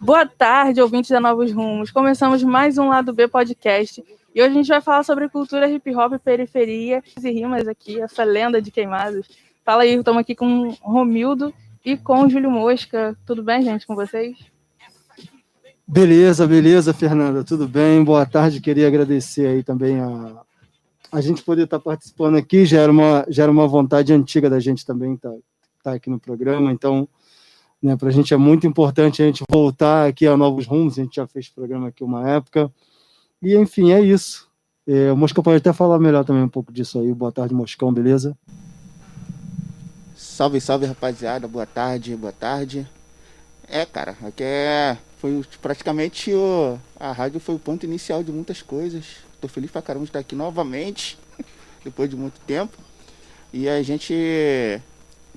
Boa tarde, ouvintes da Novos Rumos. Começamos mais um Lado B podcast. E hoje a gente vai falar sobre cultura hip hop, periferia e rimas aqui, essa lenda de queimados. Fala aí, estamos aqui com Romildo e com Júlio Mosca. Tudo bem, gente, com vocês? Beleza, beleza, Fernanda, tudo bem? Boa tarde, queria agradecer aí também a, a gente poder estar participando aqui, já era uma, já era uma vontade antiga da gente também estar tá, tá aqui no programa, então né, para a gente é muito importante a gente voltar aqui a novos rumos, a gente já fez programa aqui uma época, e enfim, é isso. É, o Moscão pode até falar melhor também um pouco disso aí. Boa tarde, Moscão, beleza? Salve, salve, rapaziada. Boa tarde, boa tarde. É, cara, aqui é foi praticamente o, a rádio foi o ponto inicial de muitas coisas. Tô feliz pra caramba de estar aqui novamente, depois de muito tempo. E a gente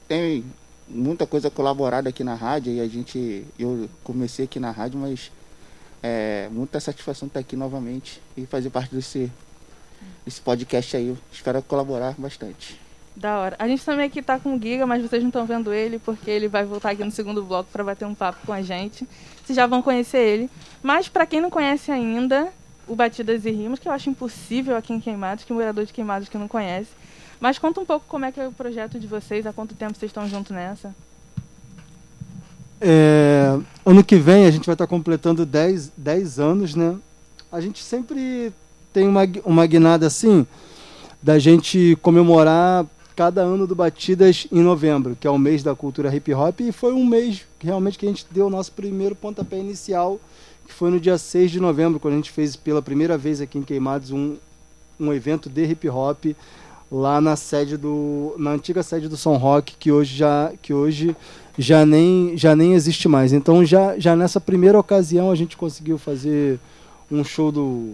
tem muita coisa colaborada aqui na rádio e a gente. Eu comecei aqui na rádio, mas é muita satisfação estar aqui novamente e fazer parte desse, desse podcast aí. espero colaborar bastante. Da hora. A gente também aqui tá com o Giga, mas vocês não estão vendo ele porque ele vai voltar aqui no segundo bloco para bater um papo com a gente. Vocês já vão conhecer ele. Mas para quem não conhece ainda o Batidas e Rimas, que eu acho impossível aqui em Queimados, que morador de Queimados que não conhece. Mas conta um pouco como é que é o projeto de vocês, há quanto tempo vocês estão juntos nessa? É, ano que vem a gente vai estar completando 10, 10 anos, né? A gente sempre tem uma, uma guinada assim, da gente comemorar cada ano do Batidas em novembro, que é o mês da cultura hip hop, e foi um mês realmente que a gente deu o nosso primeiro pontapé inicial, que foi no dia 6 de novembro, quando a gente fez pela primeira vez aqui em Queimados um, um evento de hip hop lá na sede do na antiga sede do Som Rock, que hoje já que hoje já nem já nem existe mais. Então já já nessa primeira ocasião a gente conseguiu fazer um show do,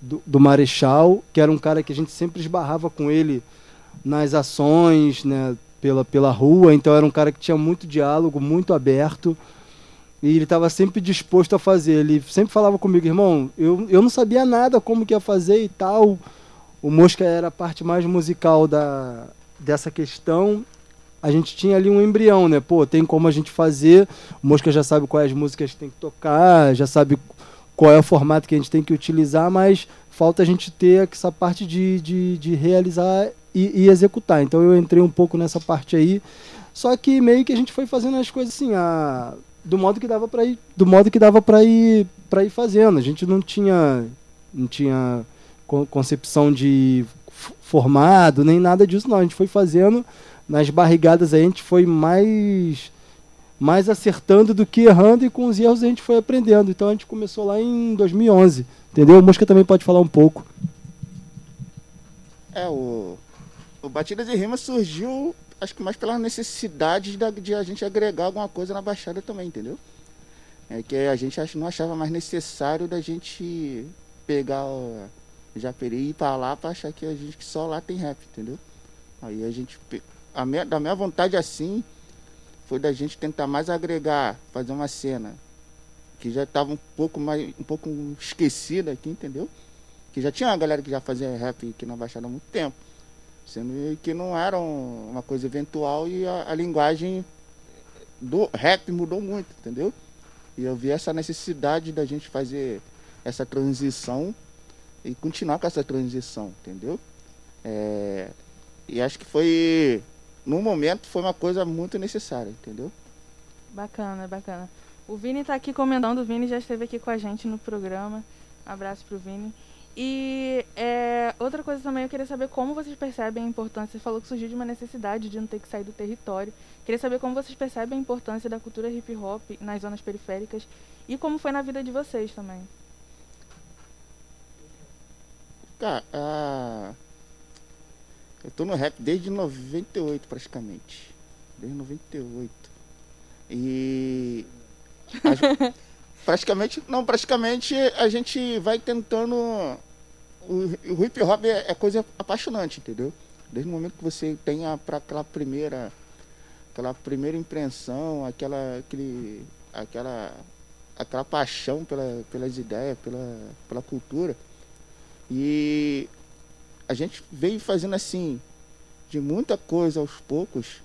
do, do Marechal, que era um cara que a gente sempre esbarrava com ele nas ações, né, pela, pela rua, então era um cara que tinha muito diálogo, muito aberto, e ele estava sempre disposto a fazer. Ele sempre falava comigo, irmão, eu, eu não sabia nada como que ia fazer e tal. O Mosca era a parte mais musical da, dessa questão. A gente tinha ali um embrião, né? Pô, tem como a gente fazer. O Mosca já sabe quais músicas tem que tocar, já sabe qual é o formato que a gente tem que utilizar, mas falta a gente ter essa parte de, de, de realizar e, e, executar. Então eu entrei um pouco nessa parte aí. Só que meio que a gente foi fazendo as coisas assim, a, do modo que dava para ir, do modo que dava para ir, para ir fazendo. A gente não tinha não tinha concepção de formado, nem nada disso não. A gente foi fazendo nas barrigadas aí, a gente foi mais mais acertando do que errando e com os erros a gente foi aprendendo. Então a gente começou lá em 2011, entendeu? O Mosca também pode falar um pouco. É, o o Batidas e Rimas surgiu, acho que mais pela necessidade de, de a gente agregar alguma coisa na Baixada também, entendeu? É que a gente não achava mais necessário da gente pegar Japeri e ir pra lá pra achar que a gente que só lá tem rap, entendeu? Aí a gente. A minha, da minha vontade assim foi da gente tentar mais agregar, fazer uma cena que já estava um pouco mais um pouco esquecida aqui, entendeu? Que já tinha uma galera que já fazia rap aqui na Baixada há muito tempo. Sendo que não era uma coisa eventual e a, a linguagem do rap mudou muito, entendeu? E eu vi essa necessidade da gente fazer essa transição e continuar com essa transição, entendeu? É, e acho que foi, no momento, foi uma coisa muito necessária, entendeu? Bacana, bacana. O Vini está aqui comentando, o Vini já esteve aqui com a gente no programa. Um abraço pro Vini. E é, outra coisa também, eu queria saber como vocês percebem a importância. Você falou que surgiu de uma necessidade de não ter que sair do território. Queria saber como vocês percebem a importância da cultura hip hop nas zonas periféricas e como foi na vida de vocês também. Cara, eu tô no rap desde 98 praticamente. Desde 98. E. praticamente. Não, praticamente a gente vai tentando o, o hip hop é, é, coisa apaixonante, entendeu? Desde o momento que você tem para aquela primeira aquela primeira impressão, aquela aquele aquela aquela paixão pela, pelas ideias, pela, pela cultura. E a gente veio fazendo assim, de muita coisa aos poucos,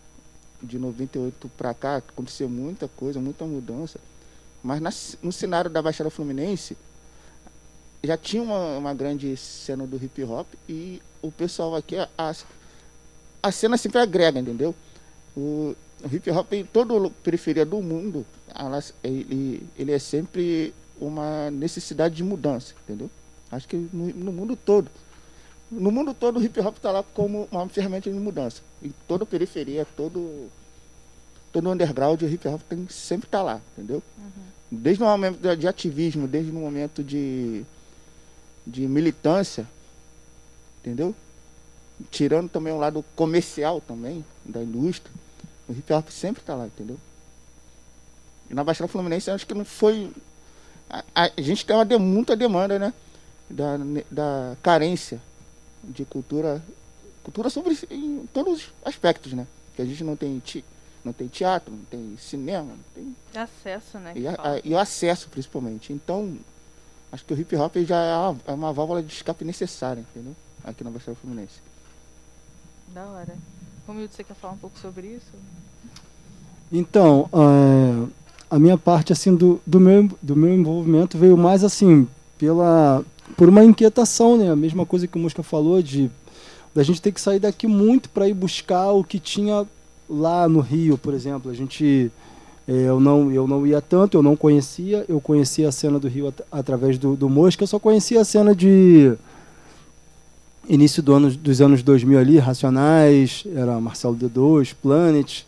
de 98 para cá, aconteceu muita coisa, muita mudança. Mas na, no cenário da Baixada Fluminense, já tinha uma, uma grande cena do hip hop e o pessoal aqui, a, a cena sempre agrega, entendeu? O, o hip hop em toda periferia do mundo, elas, ele, ele é sempre uma necessidade de mudança, entendeu? Acho que no, no mundo todo. No mundo todo o hip hop está lá como uma ferramenta de mudança. Em toda periferia, todo, todo underground, o hip hop tem, sempre está lá, entendeu? Uhum. Desde o momento de ativismo, desde o momento de, de militância, entendeu? Tirando também o lado comercial também, da indústria, o hip hop sempre está lá, entendeu? E na Baixada Fluminense acho que não foi. A, a gente tem uma de, muita demanda, né? Da, da carência de cultura. Cultura sobre em todos os aspectos, né? Que a gente não tem, ti, não tem teatro, não tem cinema, não tem. Acesso, né? E, a, a, e o acesso principalmente. Então, acho que o hip hop já é uma, é uma válvula de escape necessária, entendeu? Aqui na Baixada Fluminense. Da hora. Romildo, você quer falar um pouco sobre isso? Então, uh, a minha parte assim do, do, meu, do meu envolvimento veio mais assim pela por uma inquietação, né? A mesma coisa que o Mosca falou de da gente ter que sair daqui muito para ir buscar o que tinha lá no Rio, por exemplo. A gente é, eu não eu não ia tanto, eu não conhecia, eu conhecia a cena do Rio at através do, do Mosca, eu só conhecia a cena de início do ano, dos anos 2000 ali, Racionais, era Marcelo D2, Planet,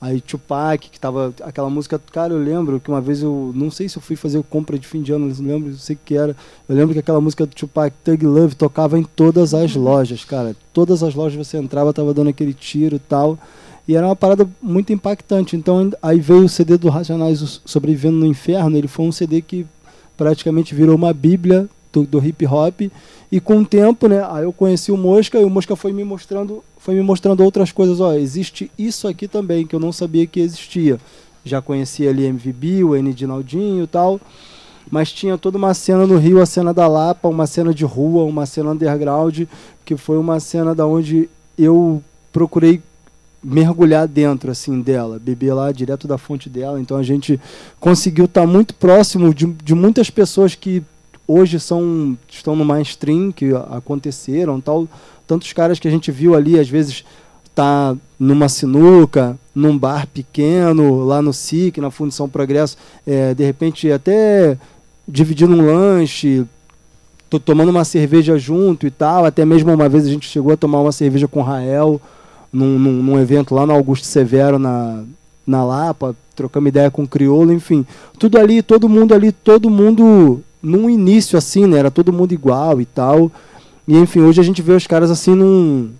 Aí Tupac, que tava aquela música, cara, eu lembro que uma vez eu não sei se eu fui fazer compra de fim de ano, não lembro, não sei o que era. Eu lembro que aquela música do Tupac, Thug Love, tocava em todas as uhum. lojas, cara. Todas as lojas você entrava, tava dando aquele tiro e tal. E era uma parada muito impactante. Então aí veio o CD do Racionais Sobrevivendo no Inferno, ele foi um CD que praticamente virou uma bíblia do, do hip hop. E com o tempo, né, aí eu conheci o Mosca e o Mosca foi me mostrando foi me mostrando outras coisas. Ó, existe isso aqui também que eu não sabia que existia. Já conhecia ali MVB, o N. Dinaldinho e tal. Mas tinha toda uma cena no Rio, a cena da Lapa, uma cena de rua, uma cena underground, que foi uma cena da onde eu procurei mergulhar dentro assim dela, beber lá direto da fonte dela. Então a gente conseguiu estar tá muito próximo de, de muitas pessoas que hoje são estão no mainstream, que aconteceram, tal, tantos caras que a gente viu ali, às vezes tá numa sinuca, num bar pequeno, lá no SIC, na Fundição Progresso, é, de repente até dividindo um lanche, tomando uma cerveja junto e tal. Até mesmo uma vez a gente chegou a tomar uma cerveja com o Rael num, num, num evento lá no Augusto Severo, na, na Lapa, trocamos ideia com o Criolo, enfim. Tudo ali, todo mundo ali, todo mundo num início assim, né? Era todo mundo igual e tal. E enfim, hoje a gente vê os caras assim num,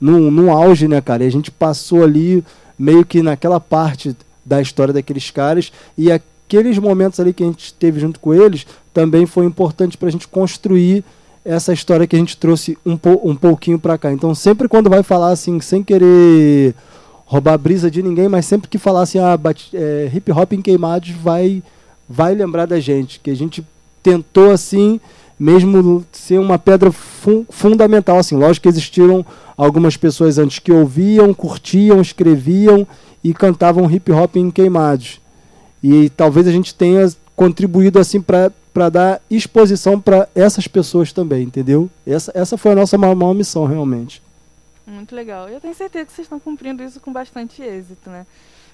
num, num auge, né, cara? E a gente passou ali meio que naquela parte da história daqueles caras e aqueles momentos ali que a gente teve junto com eles também foi importante para a gente construir essa história que a gente trouxe um, po um pouquinho para cá. Então, sempre quando vai falar assim, sem querer roubar a brisa de ninguém, mas sempre que falar assim, ah, é, hip hop em queimados, vai, vai lembrar da gente, que a gente tentou assim mesmo ser uma pedra fun fundamental. Assim, lógico que existiram algumas pessoas antes que ouviam, curtiam, escreviam e cantavam hip hop em queimados. E talvez a gente tenha contribuído assim para dar exposição para essas pessoas também, entendeu? Essa, essa foi a nossa maior, maior missão, realmente. Muito legal. Eu tenho certeza que vocês estão cumprindo isso com bastante êxito, né?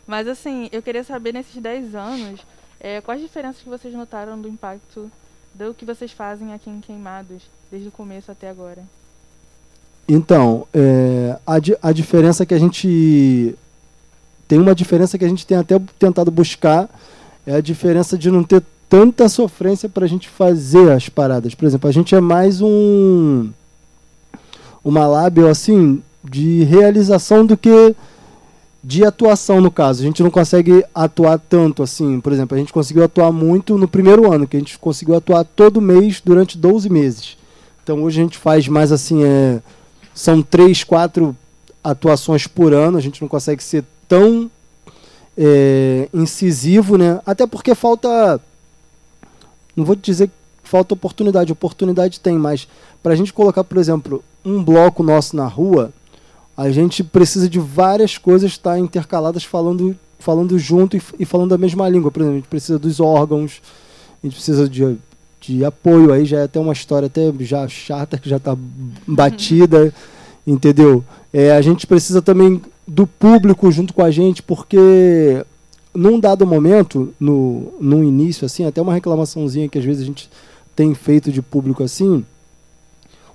Mas assim, eu queria saber nesses 10 anos, é, quais diferenças que vocês notaram do impacto do que vocês fazem aqui em Queimados, desde o começo até agora? Então, é, a, a diferença que a gente. Tem uma diferença que a gente tem até tentado buscar, é a diferença de não ter tanta sofrência para a gente fazer as paradas. Por exemplo, a gente é mais um. Uma lábio assim, de realização do que de atuação no caso. A gente não consegue atuar tanto assim. Por exemplo, a gente conseguiu atuar muito no primeiro ano, que a gente conseguiu atuar todo mês durante 12 meses. Então hoje a gente faz mais assim, é, são três, quatro atuações por ano. A gente não consegue ser tão é, incisivo, né? Até porque falta, não vou dizer que falta oportunidade, oportunidade tem, mas para a gente colocar, por exemplo, um bloco nosso na rua, a gente precisa de várias coisas estar intercaladas falando falando junto e, e falando a mesma língua. Por exemplo, a gente precisa dos órgãos, a gente precisa de, de apoio, aí já é até uma história até já chata, que já está batida, entendeu? É, a gente precisa também do público junto com a gente, porque num dado momento, no, no início, assim, até uma reclamaçãozinha que às vezes a gente tem feito de público assim,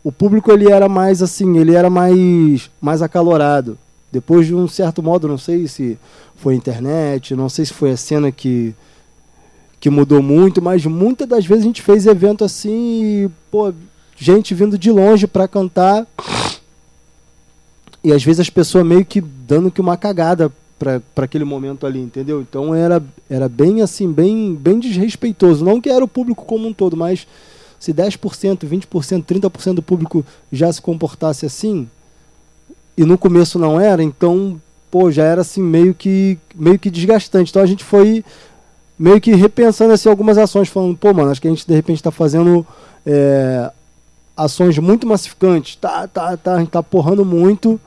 o público ele era mais assim, ele era mais, mais acalorado. Depois de um certo modo, não sei se foi a internet, não sei se foi a cena que, que mudou muito, mas muitas das vezes a gente fez evento assim e, pô, gente vindo de longe para cantar. E às vezes as pessoas meio que dando que uma cagada para aquele momento ali, entendeu? Então era, era bem assim, bem, bem desrespeitoso. Não que era o público como um todo, mas se 10%, 20%, 30% do público já se comportasse assim, e no começo não era, então, pô, já era assim meio que meio que desgastante. Então a gente foi meio que repensando assim algumas ações, falando, pô, mano, acho que a gente de repente está fazendo é, ações muito massificantes, tá, tá, tá, a gente tá porrando muito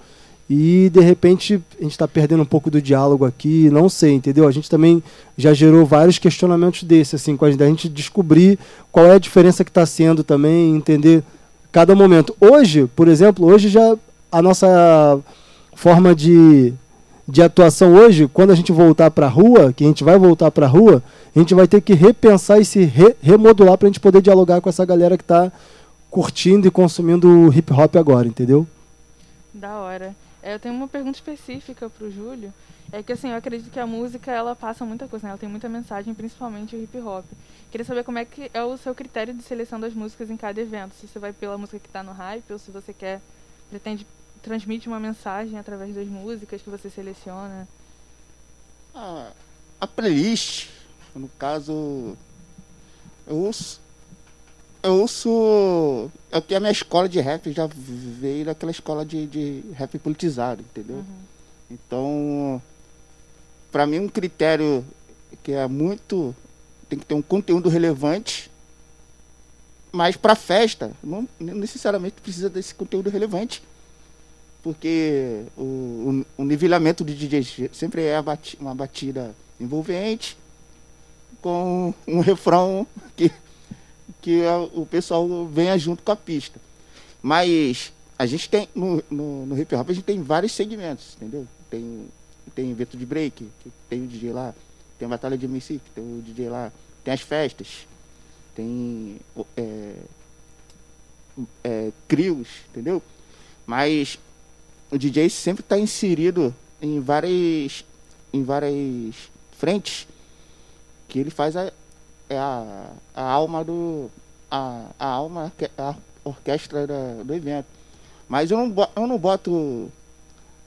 e de repente a gente está perdendo um pouco do diálogo aqui, não sei, entendeu? A gente também já gerou vários questionamentos desses, assim, com a gente, a gente descobrir qual é a diferença que está sendo também, entender cada momento. Hoje, por exemplo, hoje já a nossa forma de, de atuação hoje, quando a gente voltar para a rua, que a gente vai voltar para a rua, a gente vai ter que repensar e se re, remodular para a gente poder dialogar com essa galera que está curtindo e consumindo hip hop agora, entendeu? Da hora. É, eu tenho uma pergunta específica para o Júlio. É que assim, eu acredito que a música ela passa muita coisa, né? Ela tem muita mensagem, principalmente o hip hop. Queria saber como é que é o seu critério de seleção das músicas em cada evento. Se você vai pela música que está no hype ou se você quer pretende transmite uma mensagem através das músicas que você seleciona? Ah, a playlist, no caso, eu ouço. Eu ouço. É que a minha escola de rap já veio daquela escola de, de rap politizado, entendeu? Uhum. Então, para mim, um critério que é muito. tem que ter um conteúdo relevante mas para festa, não necessariamente precisa desse conteúdo relevante porque o, o, o nivelamento de DJ sempre é uma batida envolvente com um refrão que, que o pessoal venha junto com a pista. Mas a gente tem, no, no, no hip hop, a gente tem vários segmentos, entendeu? Tem, tem evento de break, tem o DJ lá, tem a batalha de MC, tem o DJ lá, tem as festas, tem é, é, crios, entendeu? Mas o DJ sempre está inserido em várias, em várias frentes que ele faz a, é a, a alma do a, a alma a orquestra da, do evento mas eu não eu não boto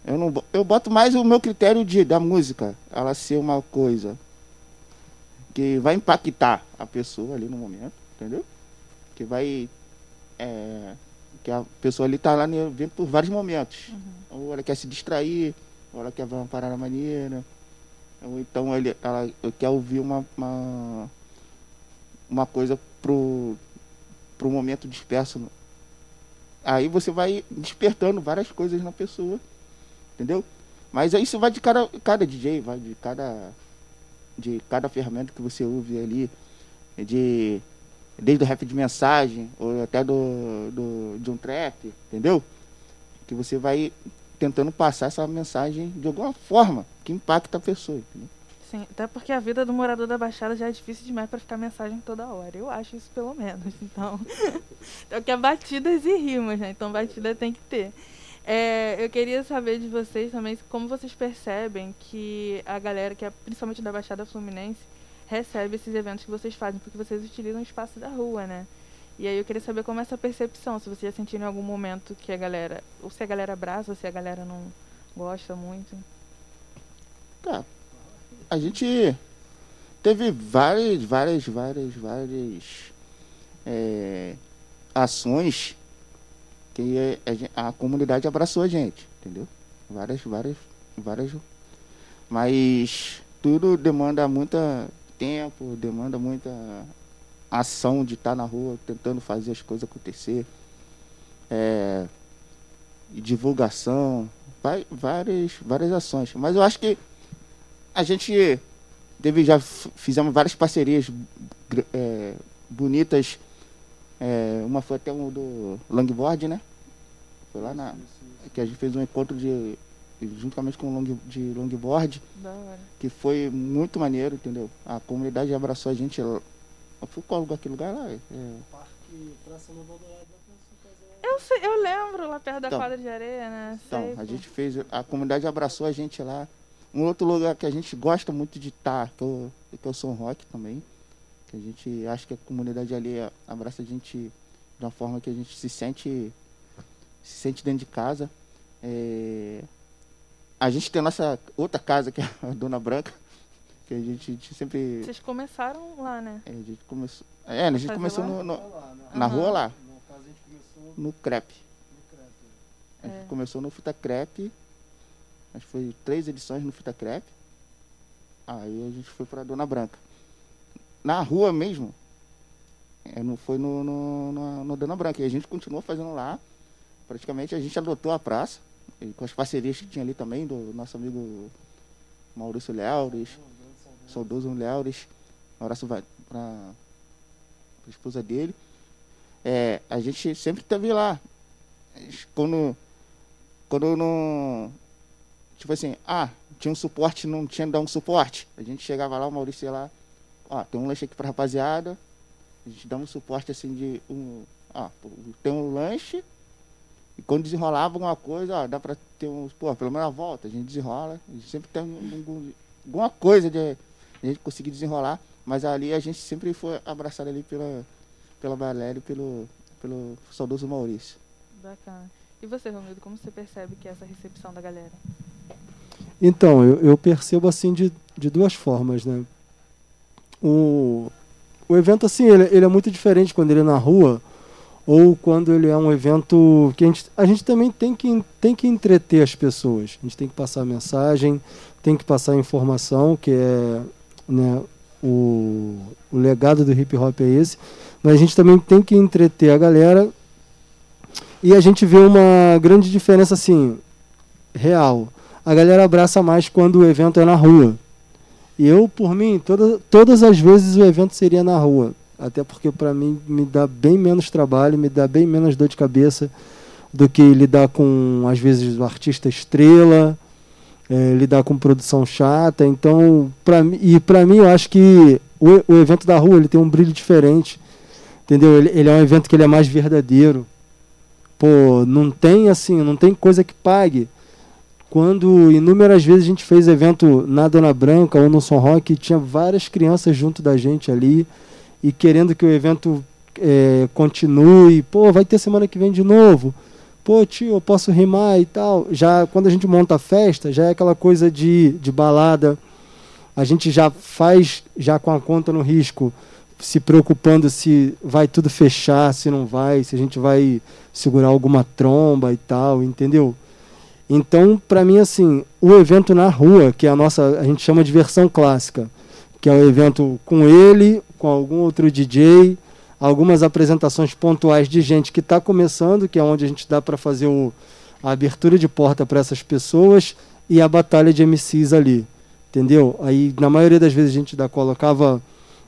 eu não eu boto mais o meu critério de da música ela ser uma coisa que vai impactar a pessoa ali no momento entendeu que vai é, que a pessoa ali tá lá no evento por vários momentos. Uhum. Ou ela quer se distrair, ou ela quer ver uma parada maneira, ou então ele, ela quer ouvir uma, uma, uma coisa pro, pro momento disperso. Aí você vai despertando várias coisas na pessoa, entendeu? Mas aí isso vai de cada, cada DJ, vai de cada, de cada ferramenta que você ouve ali, de desde o rap de mensagem, ou até do, do, de um trap, entendeu? Que você vai tentando passar essa mensagem de alguma forma que impacta a pessoa. Entendeu? Sim, até porque a vida do morador da Baixada já é difícil demais para ficar mensagem toda hora. Eu acho isso pelo menos. Então, então que é batidas e rimas, né? Então batida tem que ter. É, eu queria saber de vocês também como vocês percebem que a galera, que é principalmente da Baixada Fluminense, recebe esses eventos que vocês fazem, porque vocês utilizam o espaço da rua, né? E aí eu queria saber como é essa percepção, se vocês já sentiram em algum momento que a galera, ou se a galera abraça, ou se a galera não gosta muito. Tá. A gente teve várias, várias, várias, várias é, ações que a, a, comunidade abraçou a gente, entendeu? Várias, várias, várias. Mas tudo demanda muita tempo, demanda muita ação de estar na rua tentando fazer as coisas acontecer. É, divulgação, vai, várias, várias ações. Mas eu acho que a gente teve, já fizemos várias parcerias é, bonitas. É, uma foi até um do longboard, né? Foi lá na. Que a gente fez um encontro de. juntamente com o long, de longboard, Da hora. que foi muito maneiro, entendeu? A comunidade abraçou a gente. lá. Foi qual lugar, aquele lugar lá? É, Parque Praça Nova Dourado, Eu, sei, eu lembro lá perto da Então. quadra de areia, né? Então, Sei, a pô. gente fez, a comunidade abraçou a gente lá. Um outro lugar que a gente gosta muito de estar, que, eu, que é o São Roque também. Que a gente acha que a comunidade ali abraça a gente de uma forma que a gente se sente, se sente dentro de casa. É, a gente tem a nossa outra casa, que é a Dona Branca, que a gente, a gente sempre. Vocês começaram lá, né? A gente começou. É, a gente Fazer começou lá? no, no- Lá, né? na rua lá, No caso, a gente começou no crepe. no crepe. A gente É. começou no Fita Crepe. Acho que foi três edições no Fita Crepe. Aí a gente foi pra Dona Branca. Na rua mesmo. É, não foi no, no, no, no Dona Branca. E a gente continuou fazendo lá. Praticamente a gente adotou a praça. Com as parcerias que tinha ali também, do nosso amigo Maurício Leaures, saudoso Leaures. Um abraço pra, pra esposa dele. É, a gente sempre teve lá. Quando quando não. Tipo assim, ah, tinha um suporte, não tinha dar um suporte. A gente chegava lá, o Maurício ia lá, ó, tem um lanche aqui pra rapaziada. A gente dá um suporte assim de um. Ó, tem um lanche. E quando desenrolava alguma coisa, ó, dá pra ter um. Pô, pelo menos a volta, a gente desenrola. A gente sempre tem um- um- alguma coisa de a gente conseguir desenrolar. Mas ali a gente sempre foi abraçado ali pela, pela Valéria e pelo, pelo saudoso Maurício. Bacana. E você, Romildo, como você percebe que é essa recepção da galera? Então, eu, eu percebo assim de, de duas formas, né? O, o evento, assim, ele, ele é muito diferente quando ele é na rua ou quando ele é um evento que a gente, a gente também tem que, tem que entreter as pessoas. A gente tem que passar mensagem, tem que passar informação, que é né, o, o legado do hip hop é esse. Mas a gente também tem que entreter a galera e a gente vê uma grande diferença, assim, real a galera abraça mais quando o evento é na rua. E eu, por mim, toda, todas as vezes o evento seria na rua. Até porque para mim me dá bem menos trabalho, me dá bem menos dor de cabeça do que lidar com, às vezes, o artista estrela, eh, lidar com produção chata. Então, pra, e para mim, eu acho que o, o evento da rua ele tem um brilho diferente. Entendeu? Ele, ele é um evento que ele é mais verdadeiro. Pô, não tem assim, não tem coisa que pague quando inúmeras vezes a gente fez evento na Dona Branca ou no Som Rock, tinha várias crianças junto da gente ali e querendo que o evento eh, continue. Pô, vai ter semana que vem de novo. Pô, tio, eu posso rimar e tal. Já quando a gente monta a festa, já é aquela coisa de, de balada. A gente já faz já com a conta no risco, se preocupando se vai tudo fechar, se não vai, se a gente vai segurar alguma tromba e tal, entendeu? Então, para mim, assim, o evento na rua, que é a nossa, a gente chama de versão clássica, que é o evento com ele, com algum outro DJ, algumas apresentações pontuais de gente que está começando, que é onde a gente dá para fazer o, a abertura de porta para essas pessoas e a batalha de MCs ali, entendeu? Aí, na maioria das vezes, a gente dá, colocava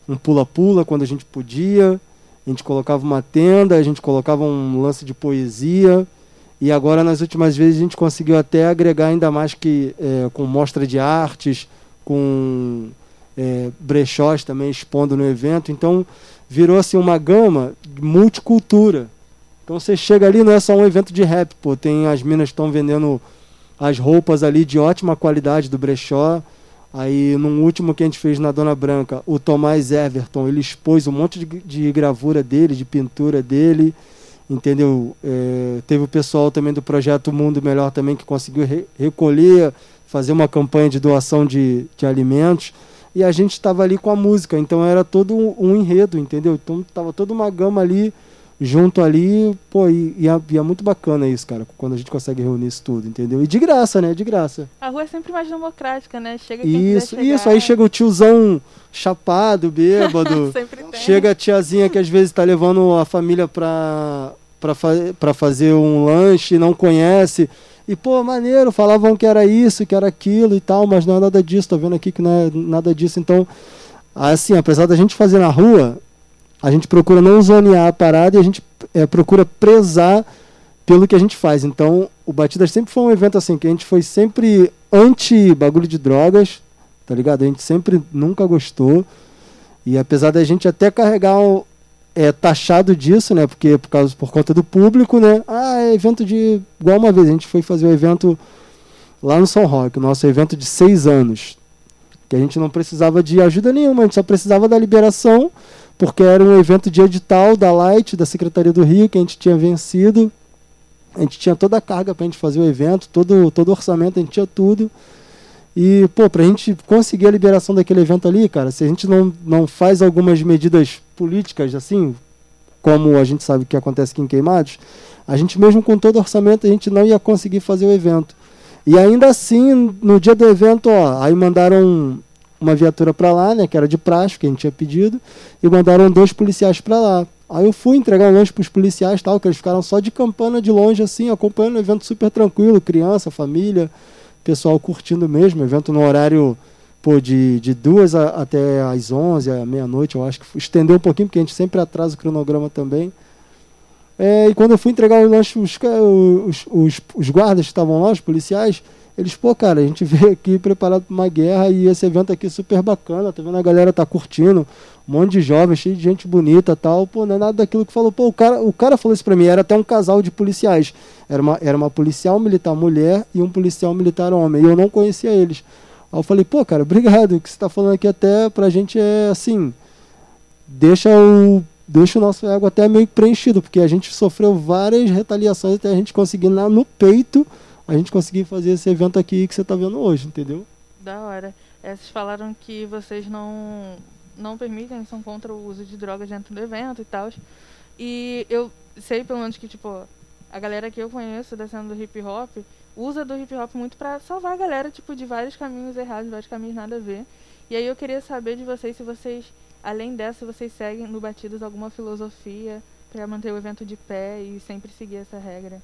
um pula-pula quando a gente podia, a gente colocava uma tenda, a gente colocava um lance de poesia. E agora, nas últimas vezes, a gente conseguiu até agregar ainda mais que é, com mostra de artes, com é, brechós também expondo no evento. Então, virou assim uma gama multicultura. Então, você chega ali, não é só um evento de rap, pô. Tem as minas que estão vendendo as roupas ali de ótima qualidade do brechó. Aí, num último que a gente fez na Dona Branca, o Tomás Everton, ele expôs um monte de, de gravura dele, de pintura dele entendeu? É, teve o pessoal também do projeto Mundo Melhor também que conseguiu re recolher, fazer uma campanha de doação de, de alimentos e a gente estava ali com a música, então era todo um, um enredo, entendeu? Então tava toda uma gama ali junto ali, pô, e, e, é, e é muito bacana isso, cara, quando a gente consegue reunir isso tudo, entendeu? E de graça, né? De graça. A rua é sempre mais democrática, né? Chega quem Isso, isso. Aí chega o tiozão chapado, bêbado. Chega a tiazinha que às vezes tá levando a família pra, para fa fazer um lanche, não conhece. E, pô, maneiro, falavam que era isso, que era aquilo e tal, mas não é nada disso, tô vendo aqui que não é nada disso. Então, assim, apesar da gente fazer na rua, a gente procura não zonear a parada e a gente é, procura prezar pelo que a gente faz. Então, o Batidas sempre foi um evento assim, que a gente foi sempre anti bagulho de drogas, tá ligado? A gente sempre nunca gostou. E apesar da gente até carregar é, taxado disso, né? Porque por causa por conta do público, né? Ah, é evento de. Igual uma vez, a gente foi fazer o um evento lá no São Roque, nosso evento de seis anos. Que a gente não precisava de ajuda nenhuma, a gente só precisava da liberação, porque era um evento de edital da Light, da Secretaria do Rio, que a gente tinha vencido. A gente tinha toda a carga para a gente fazer o evento, todo, todo o orçamento, a gente tinha tudo. E, pô, pra gente conseguir a liberação daquele evento ali, cara, se a gente não, não faz algumas medidas políticas, assim, como a gente sabe que acontece aqui em Queimados, a gente mesmo com todo orçamento, a gente não ia conseguir fazer o evento. E ainda assim, no dia do evento, ó, aí mandaram uma viatura para lá, né, que era de praxe, que a gente tinha pedido, e mandaram dois policiais para lá. Aí eu fui entregar um lanche pros policiais, tal, que eles ficaram só de campana de longe, assim, acompanhando o evento super tranquilo, criança, família, pessoal curtindo mesmo, evento no horário pô, de, de duas a, até às onze, à meia-noite, eu acho que estendeu um pouquinho, porque a gente sempre atrasa o cronograma também. É, e quando eu fui entregar o lanche, os, os, os, os guardas que estavam lá, os policiais, eles, pô, cara, a gente veio aqui preparado para uma guerra e esse evento aqui é super bacana, tá vendo? A galera tá curtindo, um monte de jovens, cheio de gente bonita tal. Pô, não é nada daquilo que falou. Pô, o cara, o cara falou isso pra mim, era até um casal de policiais. Era uma, era uma policial militar mulher e um policial militar homem. E eu não conhecia eles. Aí eu falei, pô, cara, obrigado. O que você tá falando aqui até pra gente é assim. Deixa o. Deixa o nosso ego até meio preenchido, porque a gente sofreu várias retaliações até a gente conseguir na, no peito a gente conseguir fazer esse evento aqui que você está vendo hoje, entendeu? Da hora. É, vocês falaram que vocês não, não permitem, são contra o uso de drogas dentro do evento e tal. E eu sei, pelo menos, que, tipo, a galera que eu conheço da cena do hip hop usa do hip hop muito para salvar a galera, tipo, de vários caminhos errados, vários caminhos nada a ver. E aí eu queria saber de vocês se vocês, além dessa, vocês seguem no Batidos alguma filosofia para manter o evento de pé e sempre seguir essa regra.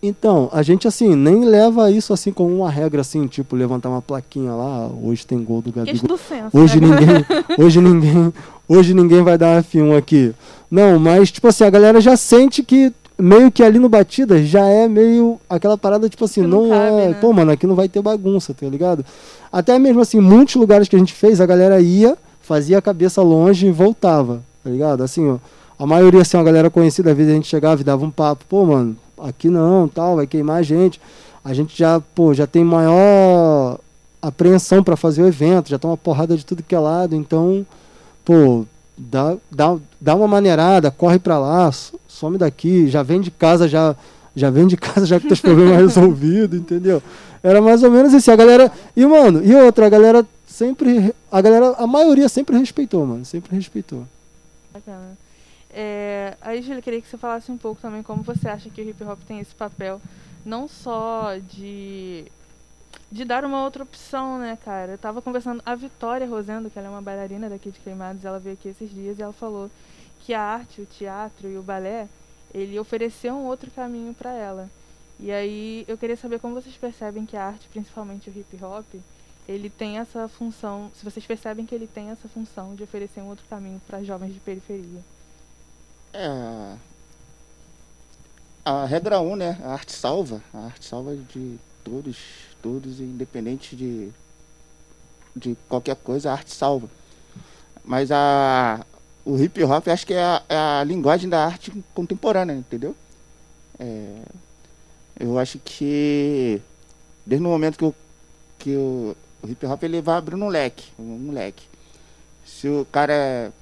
Então, a gente assim, nem leva isso assim como uma regra assim, tipo, levantar uma plaquinha lá, hoje tem gol do Gabigol. Senso, hoje né? ninguém, hoje ninguém, hoje ninguém vai dar F1 aqui. Não, mas tipo assim, a galera já sente que meio que ali no batida já é meio aquela parada tipo assim, não, não cabe, é, né? pô, mano, aqui não vai ter bagunça, tá ligado? Até mesmo assim, muitos lugares que a gente fez, a galera ia, fazia a cabeça longe e voltava, tá ligado? Assim, ó, a maioria assim, a galera conhecida, às vezes a gente chegava e dava um papo, pô, mano, aqui não, tal, vai queimar a gente. A gente já, pô, já tem maior apreensão para fazer o evento, já tá uma porrada de tudo que é lado, então, pô, dá, dá, dá uma maneirada, corre para lá, some daqui, já vem de casa, já já vem de casa já com os problemas resolvidos, entendeu? Era mais ou menos isso. A galera. E, mano, e outra, a galera sempre. A galera, a maioria sempre respeitou, mano. Sempre respeitou. Bacana. É, aí, Júlia, queria que você falasse um pouco também como você acha que o hip hop tem esse papel, não só de, de dar uma outra opção, né, cara? Eu tava conversando, a Vitória Rosendo, que ela é uma bailarina daqui de Queimados, ela veio aqui esses dias e ela falou que a arte, o teatro e o balé, ele ofereceu um outro caminho para ela. E aí eu queria saber como vocês percebem que a arte, principalmente o hip hop, ele tem essa função, se vocês percebem que ele tem essa função de oferecer um outro caminho para jovens de periferia. É. A regra 1, um, né? A arte salva. A arte salva de todos, todos, independente de, de qualquer coisa, a arte salva. Mas a, o hip hop acho que é a, é a linguagem da arte contemporânea, entendeu? É, eu acho que desde o momento que, eu, que o, o hip hop ele vai abrindo um leque, um leque. Se o cara é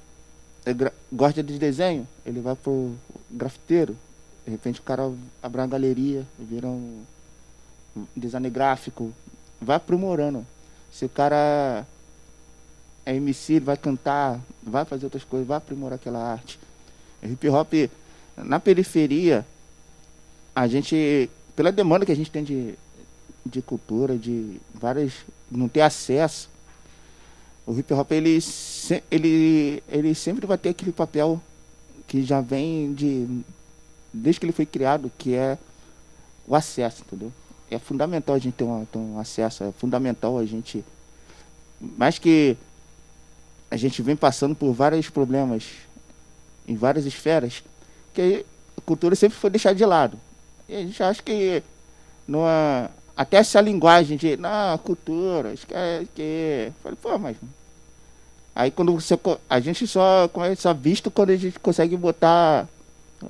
gosta de desenho, ele vai pro grafiteiro. De repente o cara abre uma galeria, vira um design gráfico, vai aprimorando. Se o cara é MC, ele vai cantar, vai fazer outras coisas, vai aprimorar aquela arte. Hip hop, na periferia, a gente, pela demanda que a gente tem de, de cultura, de várias. não ter acesso, o hip hop ele, ele, ele sempre vai ter aquele papel que já vem de desde que ele foi criado, que é o acesso, entendeu? É fundamental a gente ter um, ter um acesso, é fundamental a gente. Mais que a gente vem passando por vários problemas em várias esferas, que a cultura sempre foi deixada de lado. E a gente acha que numa, até essa linguagem de não, cultura, esquece que. Falei, pô, mas. Aí quando você. A gente só começa a visto quando a gente consegue botar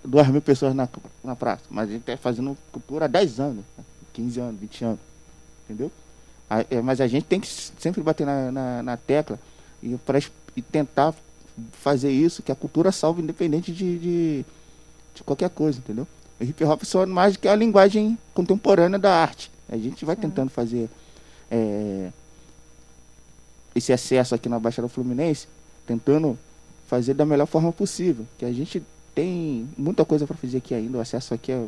duas mil pessoas na, na praça. Mas a gente está fazendo cultura há 10 anos, 15 anos, 20 anos. Entendeu? É, mas a gente tem que sempre bater na, na, na tecla e, pra, e tentar fazer isso, que a cultura salve independente de, de, de qualquer coisa, entendeu? O hip hop só mais que a linguagem contemporânea da arte. A gente vai Sim. tentando fazer é, esse acesso aqui na Baixada Fluminense, tentando fazer da melhor forma possível. Que a gente tem muita coisa para fazer aqui ainda, o acesso aqui é,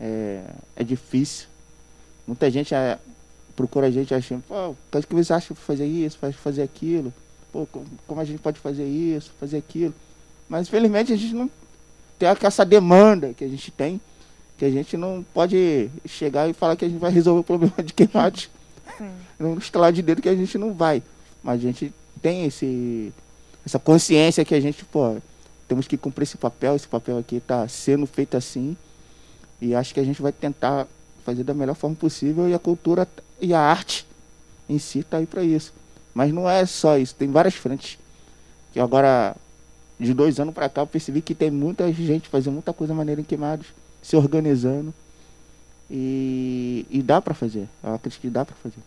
é, é difícil. Muita gente é, procura a gente achando, pô, o que você acha fazer isso, fazer aquilo? Pô, como a gente pode fazer isso, fazer aquilo? Mas infelizmente a gente não tem essa demanda que a gente tem, que a gente não pode chegar e falar que a gente vai resolver o problema de queimados no estalar de dedo que a gente não vai. Mas a gente tem esse, essa consciência que a gente, pô, temos que cumprir esse papel, esse papel aqui está sendo feito assim. E acho que a gente vai tentar fazer da melhor forma possível e a cultura e a arte em si está aí para isso. Mas não é só isso, tem várias frentes. Que agora, de dois anos para cá, eu percebi que tem muita gente fazendo muita coisa maneira em Queimados, se organizando. E, e dá para fazer. Eu acredito que dá para fazer.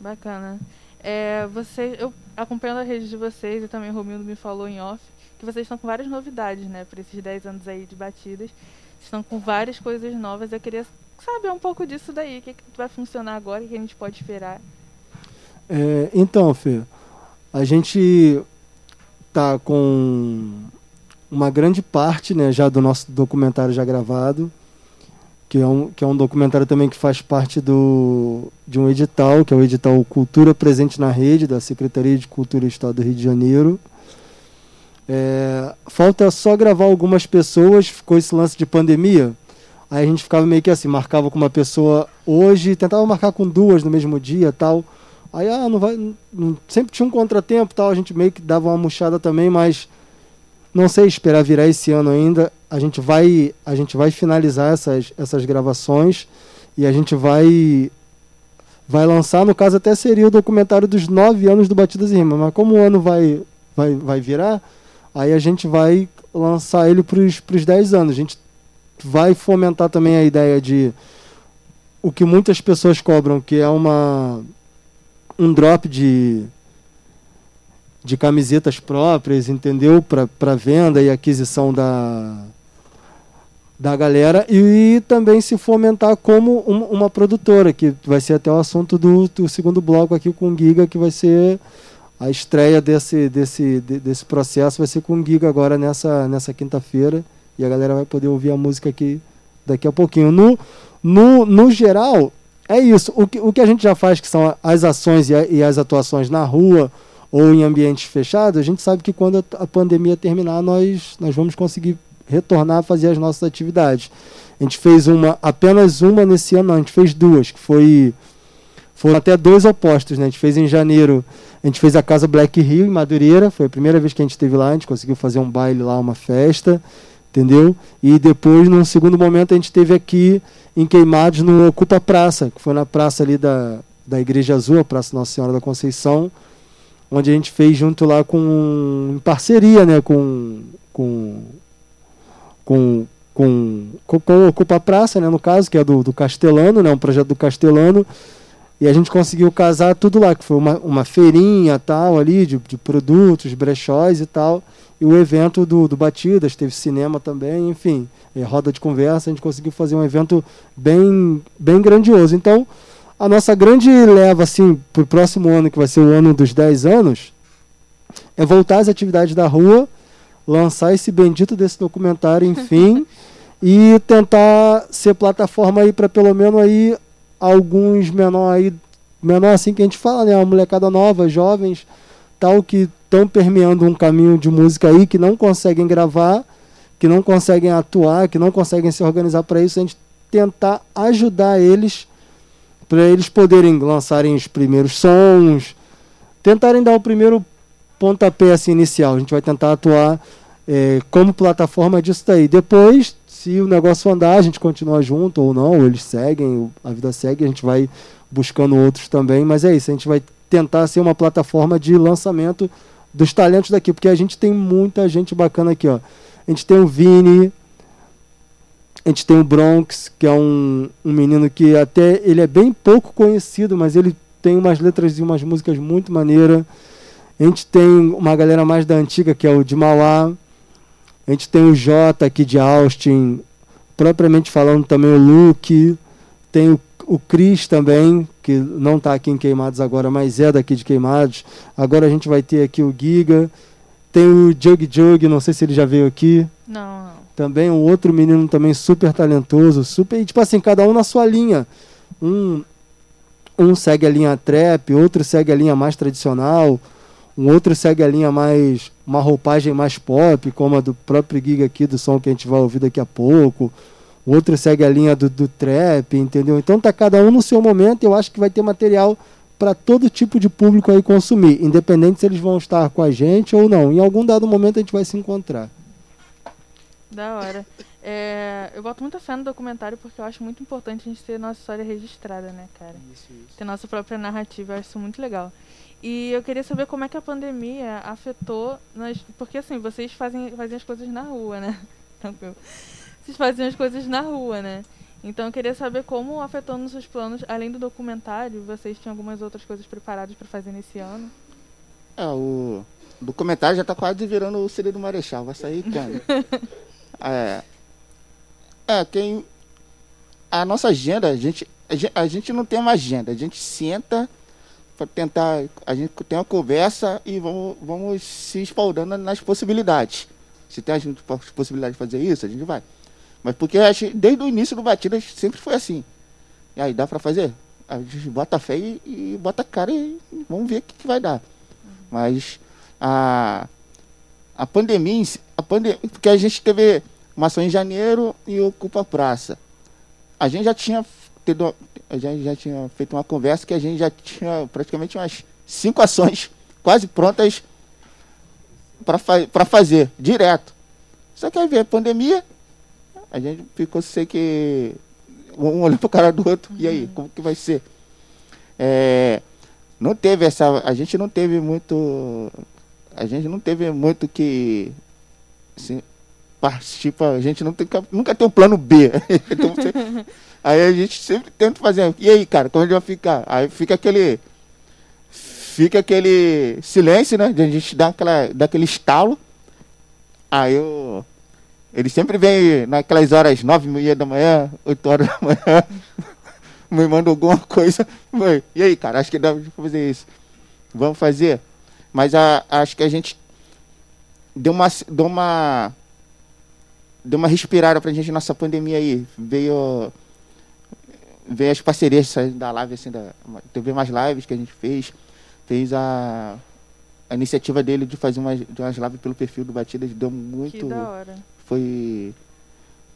Bacana. É, você, eu acompanhando a rede de vocês e também o Romildo me falou em off que vocês estão com várias novidades, né? Por esses 10 anos aí de batidas. Estão com várias coisas novas. Eu queria saber um pouco disso daí. O que, que vai funcionar agora? O que a gente pode esperar? É, então, Fê, a gente tá com uma grande parte né, já do nosso documentário já gravado, que é, um, que é um documentário também que faz parte do, de um edital, que é o edital Cultura Presente na Rede, da Secretaria de Cultura do Estado do Rio de Janeiro. É, falta só gravar algumas pessoas, ficou esse lance de pandemia. Aí a gente ficava meio que assim, marcava com uma pessoa hoje, tentava marcar com duas no mesmo dia tal. Aí, ah, não vai. Não, sempre tinha um contratempo tal, a gente meio que dava uma murchada também, mas não sei esperar virar esse ano ainda. A gente vai, a gente vai finalizar essas, essas gravações e a gente vai vai lançar, no caso até seria o documentário dos nove anos do Batidas e Rima, mas como o ano vai, vai, vai virar, Aí a gente vai lançar ele para os 10 anos. A gente vai fomentar também a ideia de o que muitas pessoas cobram, que é uma um drop de de camisetas próprias, entendeu? Para venda e aquisição da, da galera e também se fomentar como uma, uma produtora, que vai ser até o assunto do, do segundo bloco aqui com o Giga, que vai ser a estreia desse, desse, desse processo vai ser com o Giga agora nessa, nessa quinta-feira. E a galera vai poder ouvir a música aqui daqui a pouquinho. No, no, no geral, é isso. O que, o que a gente já faz, que são as ações e, a, e as atuações na rua ou em ambientes fechados, a gente sabe que quando a, pandemia terminar, nós, nós vamos conseguir retornar a fazer as nossas atividades. A gente fez uma, apenas uma nesse ano, não, a gente fez duas, que foi. Foram até dois opostos, né? A gente fez em janeiro a gente fez a casa Black Hill em Madureira, foi a primeira vez que a gente esteve lá, a gente conseguiu fazer um baile lá, uma festa, entendeu? E depois, num segundo momento, a gente esteve aqui em Queimados no Ocupa Praça, que foi na praça ali da, da Igreja Azul, a Praça Nossa Senhora da Conceição, onde a gente fez junto lá com em parceria, né, com com com com, com, Ocupa Praça, né, no caso, que é do, do Castelano, né, um projeto do Castelano, e a gente conseguiu casar tudo lá, que foi uma, uma feirinha tal ali, de, de produtos, brechóis e tal. E o evento do, do Batidas, teve cinema também, enfim, roda de conversa, a gente conseguiu fazer um evento bem, bem grandioso. Então, a nossa grande leva assim, para o próximo ano, que vai ser o ano dos 10 anos, é voltar às atividades da rua, lançar esse bendito desse documentário, enfim, e tentar ser plataforma aí para pelo menos aí alguns menor aí, menor assim que a gente fala, né? Uma molecada nova, jovens, tal, que estão permeando um caminho de música aí, que não conseguem gravar, que não conseguem atuar, que não conseguem se organizar para isso, a gente tentar ajudar eles para eles poderem lançarem os primeiros sons, tentarem dar o primeiro pontapé assim, inicial. A gente vai tentar atuar é, como plataforma disso daí. Depois, se o negócio andar, a gente continua junto ou não, ou eles seguem, a vida segue, a gente vai buscando outros também. Mas é isso, a gente vai tentar ser uma plataforma de lançamento dos talentos daqui, porque a gente tem muita gente bacana aqui, ó. A gente tem o Vini, a gente tem o Bronx, que é um, um menino que até ele é bem pouco conhecido, mas ele tem umas letras e umas músicas muito maneiras. A gente tem uma galera mais da antiga, que é o de Mauá. A gente tem o Jota aqui de Austin, propriamente falando também o Luke. Tem o, o Chris também, que não está aqui em Queimados agora, mas é daqui de Queimados. Agora a gente vai ter aqui o Giga. Tem o Jug Jug, não sei se ele já veio aqui. Não, não. Também um outro menino também super talentoso, super, e, tipo assim, cada um na sua linha. Um um segue a linha trap, outro segue a linha mais tradicional, um outro segue a linha mais. uma roupagem mais pop, como a do próprio Giga aqui, do som que a gente vai ouvir daqui a pouco. O outro segue a linha do, do trap, entendeu? Então tá cada um no seu momento. Eu acho que vai ter material para todo tipo de público aí consumir, independente se eles vão estar com a gente ou não. Em algum dado momento a gente vai se encontrar. Da hora. É, eu boto muita fé no documentário porque eu acho muito importante a gente ter nossa história registrada, né, cara? Isso, isso. Ter nossa própria narrativa, eu acho isso muito legal. E eu queria saber como é que a pandemia afetou nós. Porque assim, vocês fazem, fazem as coisas na rua, né? Tranquilo. Vocês fazem as coisas na rua, né? Então eu queria saber como afetou nos seus planos, além do documentário, vocês tinham algumas outras coisas preparadas para fazer nesse ano? É, o documentário já tá quase virando o CD do Marechal, vai sair quando? é, é, quem. A nossa agenda, a gente, a gente não tem uma agenda, a gente senta para tentar. A gente tem uma conversa e vamos, vamos se espaldando nas possibilidades. Se tem a possibilidade de fazer isso, a gente vai. Mas porque desde o início do Batida sempre foi assim. E aí, dá para fazer? A gente bota fé e, e bota cara e vamos ver o que, que vai dar. Mas a, a pandemia, a pandemia, porque a gente teve uma ação em janeiro e ocupa a praça. A gente já tinha tido, a gente já tinha feito uma conversa que a gente já tinha praticamente umas cinco ações quase prontas para fa fazer direto. Só que aí veio a pandemia, a gente ficou sem que um olhando para o cara do outro, uhum. e aí, como que vai ser? É, não teve essa, a gente não teve muito, a gente não teve muito que assim, participa, a gente não tem, nunca tem um plano B. então, você, aí a gente sempre tenta fazer. E aí, cara, como a gente vai ficar? Aí fica aquele. Fica aquele silêncio, né? De a gente dar, aquela, dar aquele estalo. Aí eu. Ele sempre vem naquelas horas nove e meia da manhã, oito horas da manhã, me manda alguma coisa. E aí, cara, acho que dá pra fazer isso. Vamos fazer? Mas a, acho que a gente deu uma, deu uma deu uma respirada pra gente nessa pandemia aí. Veio veio as parcerias da live assim da teve mais lives que a gente fez fez a, a iniciativa dele de fazer umas, de umas lives pelo perfil do Batidas deu muito que da hora. foi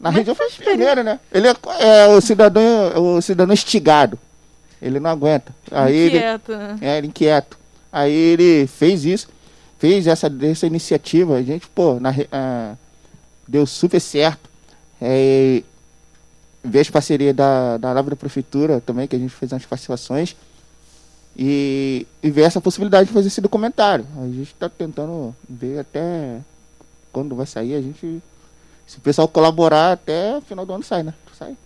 na região foi primeiro né ele é, é, o cidadão o cidadão estigado ele não aguenta aí inquieto ele, né? é ele inquieto aí ele fez isso fez essa essa iniciativa a gente pô na a, deu super certo. É, ver as parcerias da, da Lava da Prefeitura também, que a gente fez umas participações. E, e ver essa possibilidade de fazer esse documentário. A gente está tentando ver até quando vai sair. A gente. Se o pessoal colaborar, até o final do ano sai, né? Sai.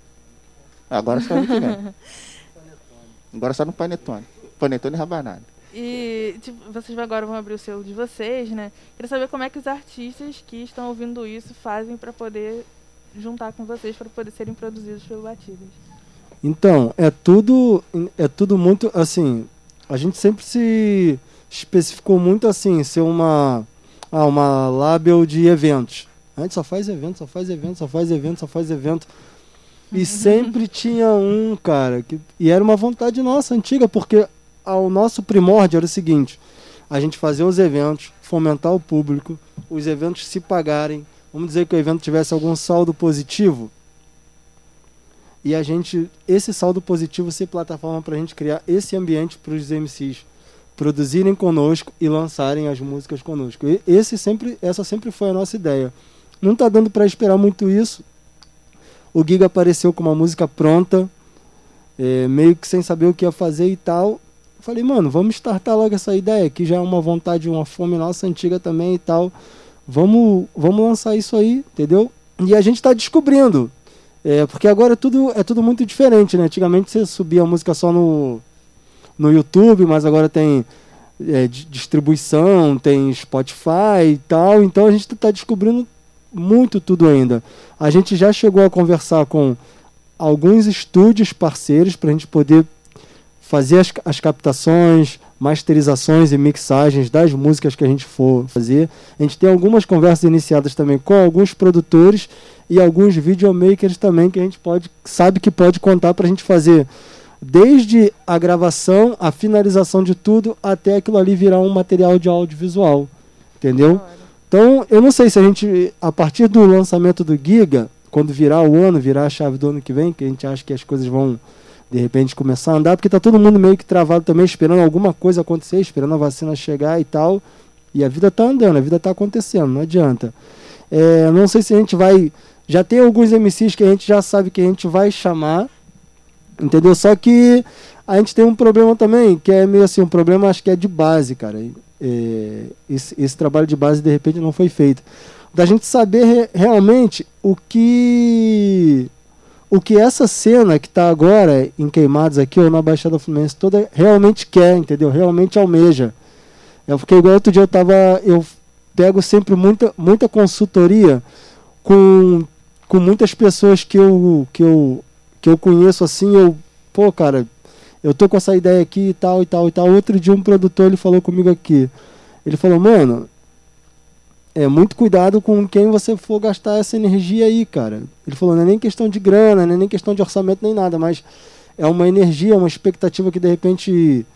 Agora só que vem. Agora só no Panetone. Panetone rabanado. E tipo, vocês agora vão abrir o selo de vocês, né? Queria saber como é que os artistas que estão ouvindo isso fazem para poder juntar com vocês para poder serem produzidos pelo Batidas. Então, é tudo é tudo muito assim, a gente sempre se especificou muito assim, ser uma ah, uma label de eventos. A gente só faz evento, só faz evento, só faz evento, só faz evento. E sempre tinha um, cara, que, e era uma vontade nossa antiga, porque o nosso primórdio era o seguinte: a gente fazer os eventos, fomentar o público, os eventos se pagarem, vamos dizer que o evento tivesse algum saldo positivo, e a gente, esse saldo positivo ser plataforma para a gente criar esse ambiente para os MCs produzirem conosco e lançarem as músicas conosco. E esse sempre, essa sempre foi a nossa ideia. Não está dando para esperar muito isso. O Giga apareceu com uma música pronta, é, meio que sem saber o que ia fazer e tal. Falei, mano, vamos startar logo essa ideia, que já é uma vontade, uma fome nossa antiga também e tal. Vamos, vamos lançar isso aí, entendeu? E a gente está descobrindo. É, porque agora é tudo, é tudo muito diferente, né? Antigamente você subia a música só no, no YouTube, mas agora tem é, distribuição, tem Spotify e tal. Então a gente está descobrindo muito tudo ainda. A gente já chegou a conversar com alguns estúdios parceiros para a gente poder fazer as, as captações, masterizações e mixagens das músicas que a gente for fazer. A gente tem algumas conversas iniciadas também com alguns produtores e alguns videomakers também que a gente pode sabe que pode contar para a gente fazer desde a gravação, a finalização de tudo até aquilo ali virar um material de audiovisual, entendeu? Então eu não sei se a gente a partir do lançamento do Giga, quando virar o ano, virar a chave do ano que vem, que a gente acha que as coisas vão de repente começar a andar, porque tá todo mundo meio que travado também, esperando alguma coisa acontecer, esperando a vacina chegar e tal. E a vida tá andando, a vida tá acontecendo, não adianta. É, não sei se a gente vai. Já tem alguns MCs que a gente já sabe que a gente vai chamar, entendeu? Só que a gente tem um problema também, que é meio assim, um problema acho que é de base, cara. É, esse, esse trabalho de base de repente não foi feito. Da gente saber re, realmente o que o que essa cena que está agora em Queimados aqui, ou na Baixada Fluminense toda, realmente quer, entendeu? Realmente almeja. É porque igual outro dia eu tava. Eu pego sempre muita, muita consultoria com, com muitas pessoas que eu, que, eu, que eu conheço assim, eu, pô, cara, eu tô com essa ideia aqui e tal e tal e tal. Outro dia um produtor ele falou comigo aqui. Ele falou, mano, é muito cuidado com quem você for gastar essa energia aí, cara. Ele falou, não é nem questão de grana, não é nem questão de orçamento nem nada, mas é uma energia, uma expectativa que de repente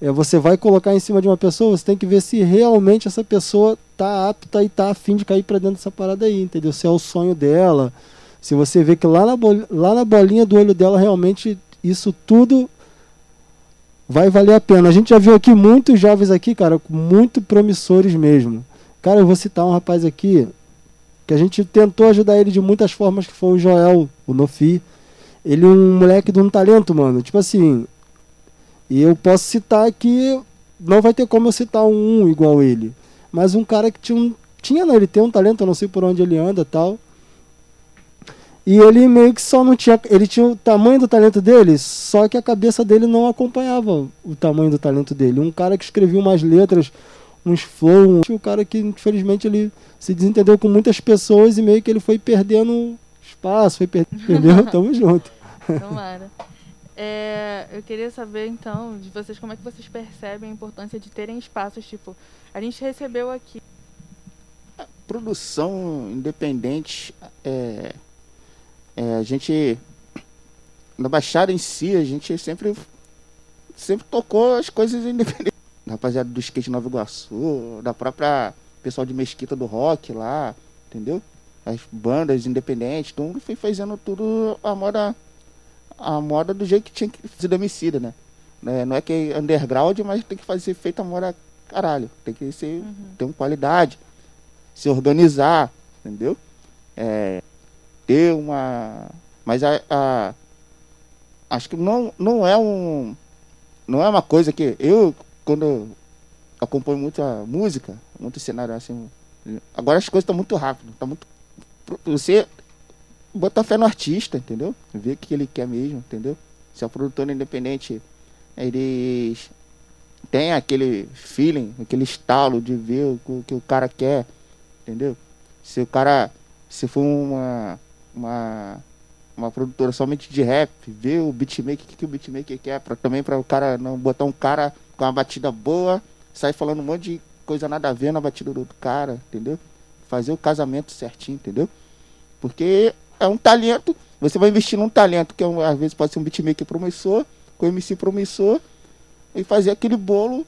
é, você vai colocar em cima de uma pessoa, você tem que ver se realmente essa pessoa tá apta e tá afim de cair para dentro dessa parada aí, entendeu? Se é o sonho dela, se você vê que lá na, lá na bolinha do olho dela realmente isso tudo vai valer a pena. A gente já viu aqui muitos jovens aqui, cara, muito promissores mesmo Cara, eu vou citar um rapaz aqui que a gente tentou ajudar ele de muitas formas, que foi o Joel, o Nofi. Ele é um moleque de um talento, mano. Tipo assim. E eu posso citar aqui. Não vai ter como eu citar um igual ele. Mas um cara que tinha um. Tinha, não, ele tem um talento, eu não sei por onde ele anda tal. E ele meio que só não tinha. Ele tinha o tamanho do talento dele, só que a cabeça dele não acompanhava o tamanho do talento dele. Um cara que escrevia umas letras uns flow, um cara que infelizmente ele se desentendeu com muitas pessoas e meio que ele foi perdendo espaço, foi per entendeu? Tamo junto. Tomara. É, eu queria saber então de vocês como é que vocês percebem a importância de terem espaços, tipo, a gente recebeu aqui a produção independente é, é, a gente na Baixada em si, a gente sempre sempre tocou as coisas independentes rapaziada do skate Nova Iguaçu, da própria pessoal de Mesquita do Rock lá, entendeu? As bandas independentes, mundo foi fazendo tudo a moda a moda do jeito que tinha que ser homicida, né? É, não é que é underground, mas tem que fazer feita a moda caralho. Tem que ser, uhum. ter uma qualidade, se organizar, entendeu? É, ter uma. Mas a, a, acho que não, não é um. Não é uma coisa que eu, quando eu acompanho muita música, muito cenário assim. Agora as coisas estão muito rápido, tá muito. Você botar fé no artista, entendeu? Ver o que ele quer mesmo, entendeu? Se é um produtor independente, eles têm aquele feeling, aquele estalo de ver o que o cara quer, entendeu? Se o cara, se for uma, uma, uma produtora somente de rap, ver o beatmaker, o que, que o beatmaker quer, pra, também para o cara não botar um cara com uma batida boa, sair falando um monte de coisa nada a ver na batida do outro cara, entendeu? Fazer o casamento certinho, entendeu? Porque é um talento, você vai investir num talento que é às vezes pode ser um beatmaker promissor, com MC promissor, e fazer aquele bolo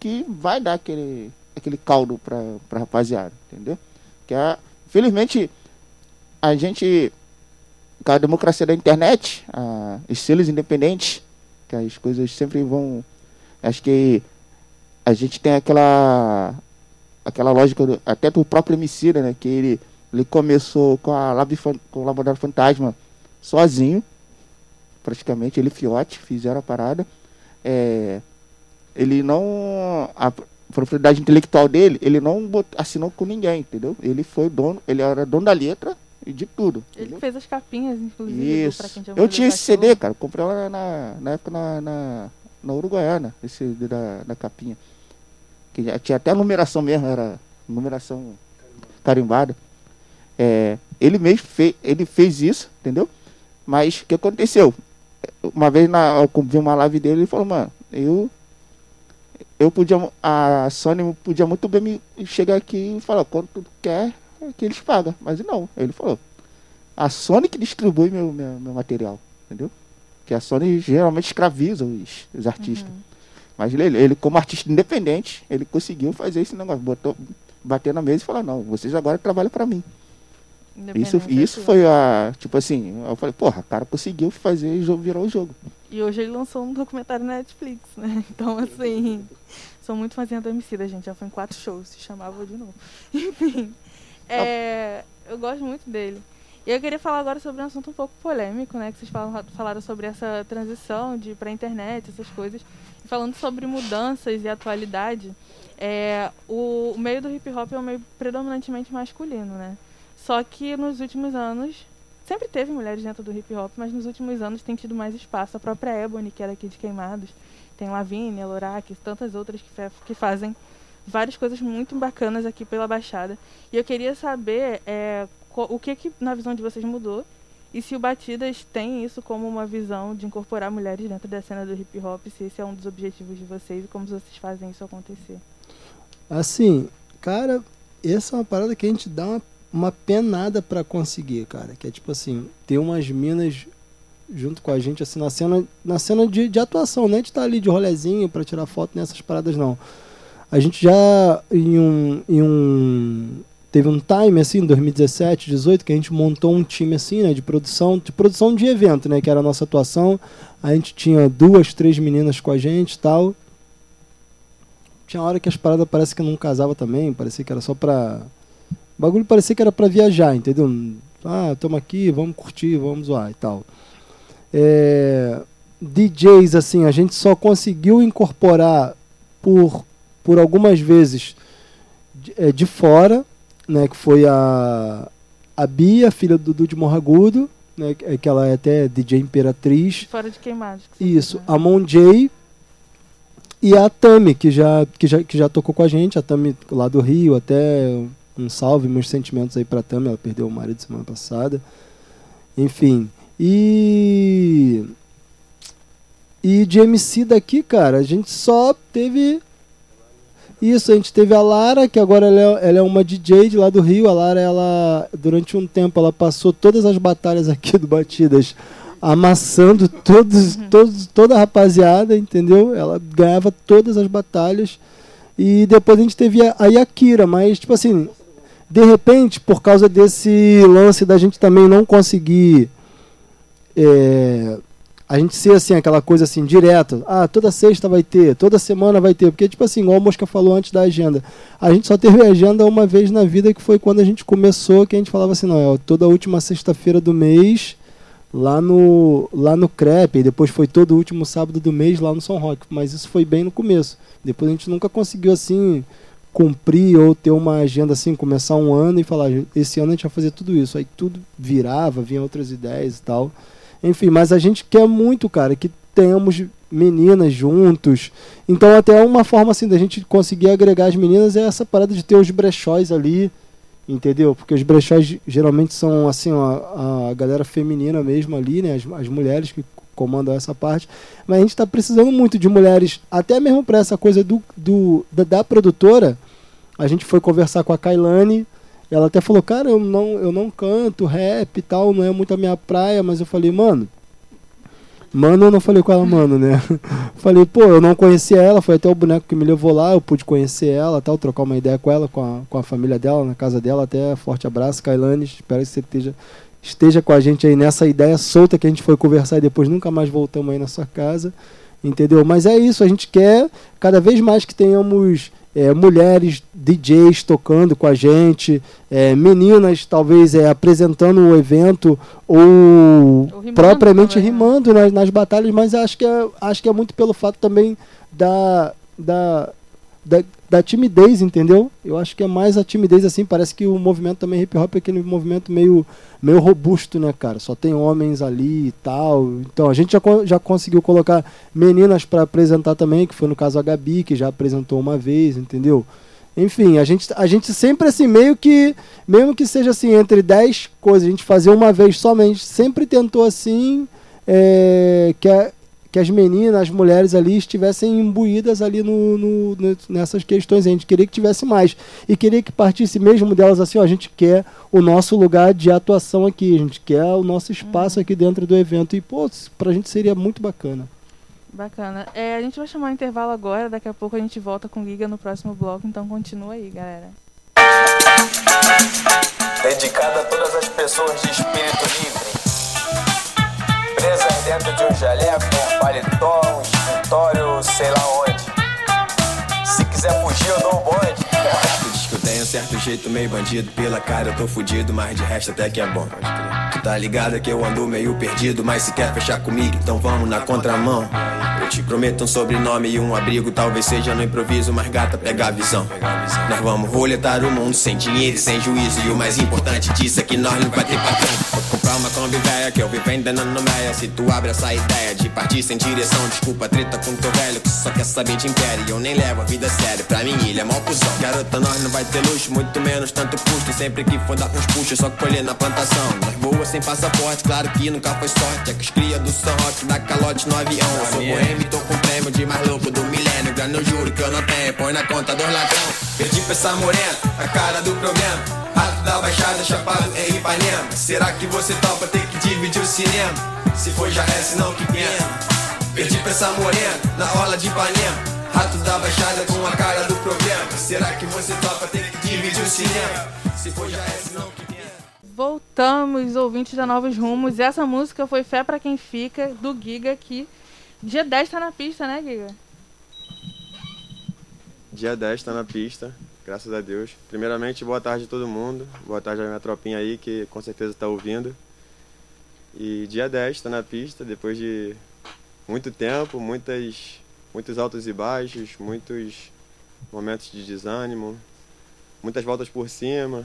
que vai dar aquele, aquele caldo pra, pra rapaziada, entendeu? Que é, Felizmente, a gente, com a democracia da internet, a, os selos independentes, que as coisas sempre vão. Acho que a gente tem aquela aquela lógica do, até do próprio Emicida, né? Que ele, ele começou com, a Lab, com o Laboratório Fantasma sozinho, praticamente, ele e Fiote fizeram a parada. É, ele não. A propriedade intelectual dele, ele não assinou com ninguém, entendeu? Ele foi dono, ele era dono da letra e de tudo. Ele entendeu? fez as capinhas, inclusive. Isso. Eu tinha esse CD, cara. Comprei lá na, na época na, na, na Uruguaiana, esse da, da capinha. Que tinha até a numeração mesmo, era numeração carimbada. É, ele mesmo fez, ele fez isso, entendeu? Mas o que aconteceu? Uma vez na, eu vi uma live dele, ele falou, mano, eu eu podia a Sony podia muito bem me chegar aqui e falar quanto tu quer que eles pagam, mas não, ele falou a Sony que distribui meu, meu, meu material, entendeu? Que a Sony geralmente escraviza os, os artistas. Uhum. Mas ele, ele, como artista independente, ele conseguiu fazer esse negócio, botou, bater na mesa e falar, não, vocês agora trabalham para mim. Isso, isso foi a. Tipo assim, eu falei, porra, o cara conseguiu fazer e virou o jogo. E hoje ele lançou um documentário na Netflix, né? Então, assim, sou muito fãzinha do Emicida, gente. Já foi em quatro shows, se chamava de novo. Enfim, é, eu gosto muito dele. E eu queria falar agora sobre um assunto um pouco polêmico, né? Que vocês falam, falaram sobre essa transição de para a internet, essas coisas. E falando sobre mudanças e atualidade, é, o, o meio do hip hop é um meio predominantemente masculino, né? Só que nos últimos anos, sempre teve mulheres dentro do hip hop, mas nos últimos anos tem tido mais espaço. A própria Ebony, que era aqui de Queimados, tem Lavínia, Lorac, tantas outras que, que fazem várias coisas muito bacanas aqui pela Baixada. E eu queria saber é, o que, que na visão de vocês mudou e se o Batidas tem isso como uma visão de incorporar mulheres dentro da cena do hip hop, se esse é um dos objetivos de vocês e como vocês fazem isso acontecer. Assim, cara, essa é uma parada que a gente dá uma uma penada para conseguir, cara. Que é tipo assim, ter umas minas junto com a gente, assim, na cena, na cena de, de atuação, né? De estar tá ali de rolezinho para tirar foto nessas paradas, não. A gente já em um, em um teve um time assim, 2017, 18, que a gente montou um time assim, né, de produção, de produção de evento, né, que era a nossa atuação. A gente tinha duas, três meninas com a gente, tal. Tinha hora que as paradas parece que não casava também, parecia que era só pra o bagulho parecia que era para viajar, entendeu? Ah, estamos aqui, vamos curtir, vamos zoar e tal. É, DJs, assim, a gente só conseguiu incorporar por, por algumas vezes de, é, de fora, né, que foi a, a Bia, filha do Dudu de Morragudo, né, que ela é até DJ Imperatriz. Fora de queimados. Isso, a Mon Jay e a Tami, que já, que, já, que já tocou com a gente, a Tami lá do Rio, até um salve, meus sentimentos aí pra Tami, ela perdeu o marido semana passada. Enfim. E. E de MC daqui, cara, a gente só teve. Isso, a gente teve a Lara, que agora ela é, ela é uma DJ de lá do Rio. A Lara, ela, durante um tempo, ela passou todas as batalhas aqui do Batidas amassando todos, uhum. todos, toda a rapaziada, entendeu? Ela ganhava todas as batalhas. E depois a gente teve a, a Yakira, mas, tipo assim, de repente, por causa desse lance da gente também não conseguir. É, a gente ser assim, aquela coisa assim, direta. Ah, toda sexta vai ter, toda semana vai ter. Porque, tipo assim, igual a Mosca falou antes da agenda. A gente só teve agenda uma vez na vida, que foi quando a gente começou, que a gente falava assim, não, é toda última sexta-feira do mês, lá no, lá no CREP, e depois foi todo último sábado do mês lá no São Roque. Mas isso foi bem no começo. Depois a gente nunca conseguiu, assim, cumprir ou ter uma agenda assim, começar um ano e falar, esse ano a gente vai fazer tudo isso. Aí tudo virava, vinha outras ideias e tal. Enfim, mas a gente quer muito, cara, que tenhamos meninas juntos. Então até uma forma assim da gente conseguir agregar as meninas é essa parada de ter os brechóis ali, entendeu? Porque os brechóis geralmente são assim, a, a galera feminina mesmo ali, né? As, as mulheres que comandam essa parte. Mas a gente está precisando muito de mulheres, até mesmo para essa coisa do, do da, da produtora, a gente foi conversar com a Kailane. Ela até falou, cara, eu não, eu não canto rap e tal, não é muito a minha praia, mas eu falei, mano, Mano, eu não falei com ela, mano, né? falei, pô, eu não conhecia ela, foi até o boneco que me levou lá, eu pude conhecer ela, tal, trocar uma ideia com ela, com a, com a família dela, na casa dela, até forte abraço, Kailane, espero que você esteja, esteja com a gente aí nessa ideia solta que a gente foi conversar e depois nunca mais voltamos aí na sua casa, entendeu? Mas é isso, a gente quer cada vez mais que tenhamos é, mulheres DJs tocando com a gente, é, meninas talvez é, apresentando o evento ou, ou rimando propriamente também, né? rimando nas, nas, batalhas, mas acho que, é, acho que é muito pelo fato também da, da, da, da, timidez, entendeu? Eu acho que é mais a timidez assim, parece que o movimento também hip hop é aquele movimento meio, meio robusto, né, cara? Só tem homens ali e tal. Então a gente já, já conseguiu colocar meninas para apresentar também, que foi no caso a Gabi, que já apresentou uma vez, entendeu? Enfim, a gente, a gente sempre assim, meio que, mesmo que seja assim, entre 10 coisas, a gente fazer uma vez somente, sempre tentou assim, é, que, a, que as meninas, as mulheres ali estivessem imbuídas ali no, no, nessas questões. A gente queria que tivesse mais. E queria que partisse mesmo delas assim, ó, a gente quer o nosso lugar de atuação aqui, a gente quer o nosso espaço uhum. aqui dentro do evento. E, pô, pra gente seria muito bacana. Bacana. É, a gente vai chamar um intervalo agora, daqui a pouco a gente volta com Giga no próximo bloco, então continua aí, galera. Dedicada a todas as pessoas de espírito livre. Presas dentro de um jaleco, um paletó, um escritório, sei lá onde. Se quiser fugir, eu dou um bonde. Certo jeito meio bandido, pela cara eu tô fudido, mas de resto até que é bom. Tu tá ligado que eu ando meio perdido, mas se quer fechar comigo, então vamos na contramão. Eu te prometo um sobrenome e um abrigo, talvez seja no improviso, mas gata, pega a visão. Nós vamos roletar o mundo sem dinheiro e sem juízo, e o mais importante disso é que nós não vai ter patrão. Vou comprar uma Kombi que eu vi vendendo no meia, se tu abre essa ideia de partir sem direção, desculpa treta com teu velho que só quer saber de império, e eu nem levo a vida a sério, pra mim ele é mó cuzão. Garota, nós não vai ter luxo, muito menos tanto custo. Sempre que for dar uns puxos, só colher na plantação. Nós voa sem passaporte, claro que nunca foi sorte. É que os cria do São Roque dá calote no avião. Eu sou boêmio, tô com prêmio de mais louco do milênio. Grana eu juro que eu não tenho, põe na conta dos ladrão. Perdi pra essa morena, a cara do problema. Rato da baixada, chapado em Ipanema. Será que você topa ter que dividir o cinema? Se for já é, senão que pena. Perdi pra essa morena, na orla de Ipanema. Rato da baixada com a cara do problema. Será que você topa ter que dividir o cinema? Se for já é, senão que Voltamos, ouvintes da Novos Rumos. Essa música foi Fé para Quem Fica, do Giga, que dia 10 tá na pista, né, Giga? Dia 10 tá na pista, graças a Deus. Primeiramente, boa tarde a todo mundo. Boa tarde à minha tropinha aí, que com certeza tá ouvindo. E dia 10 tá na pista, depois de muito tempo, muitas muitos altos e baixos, muitos momentos de desânimo, muitas voltas por cima,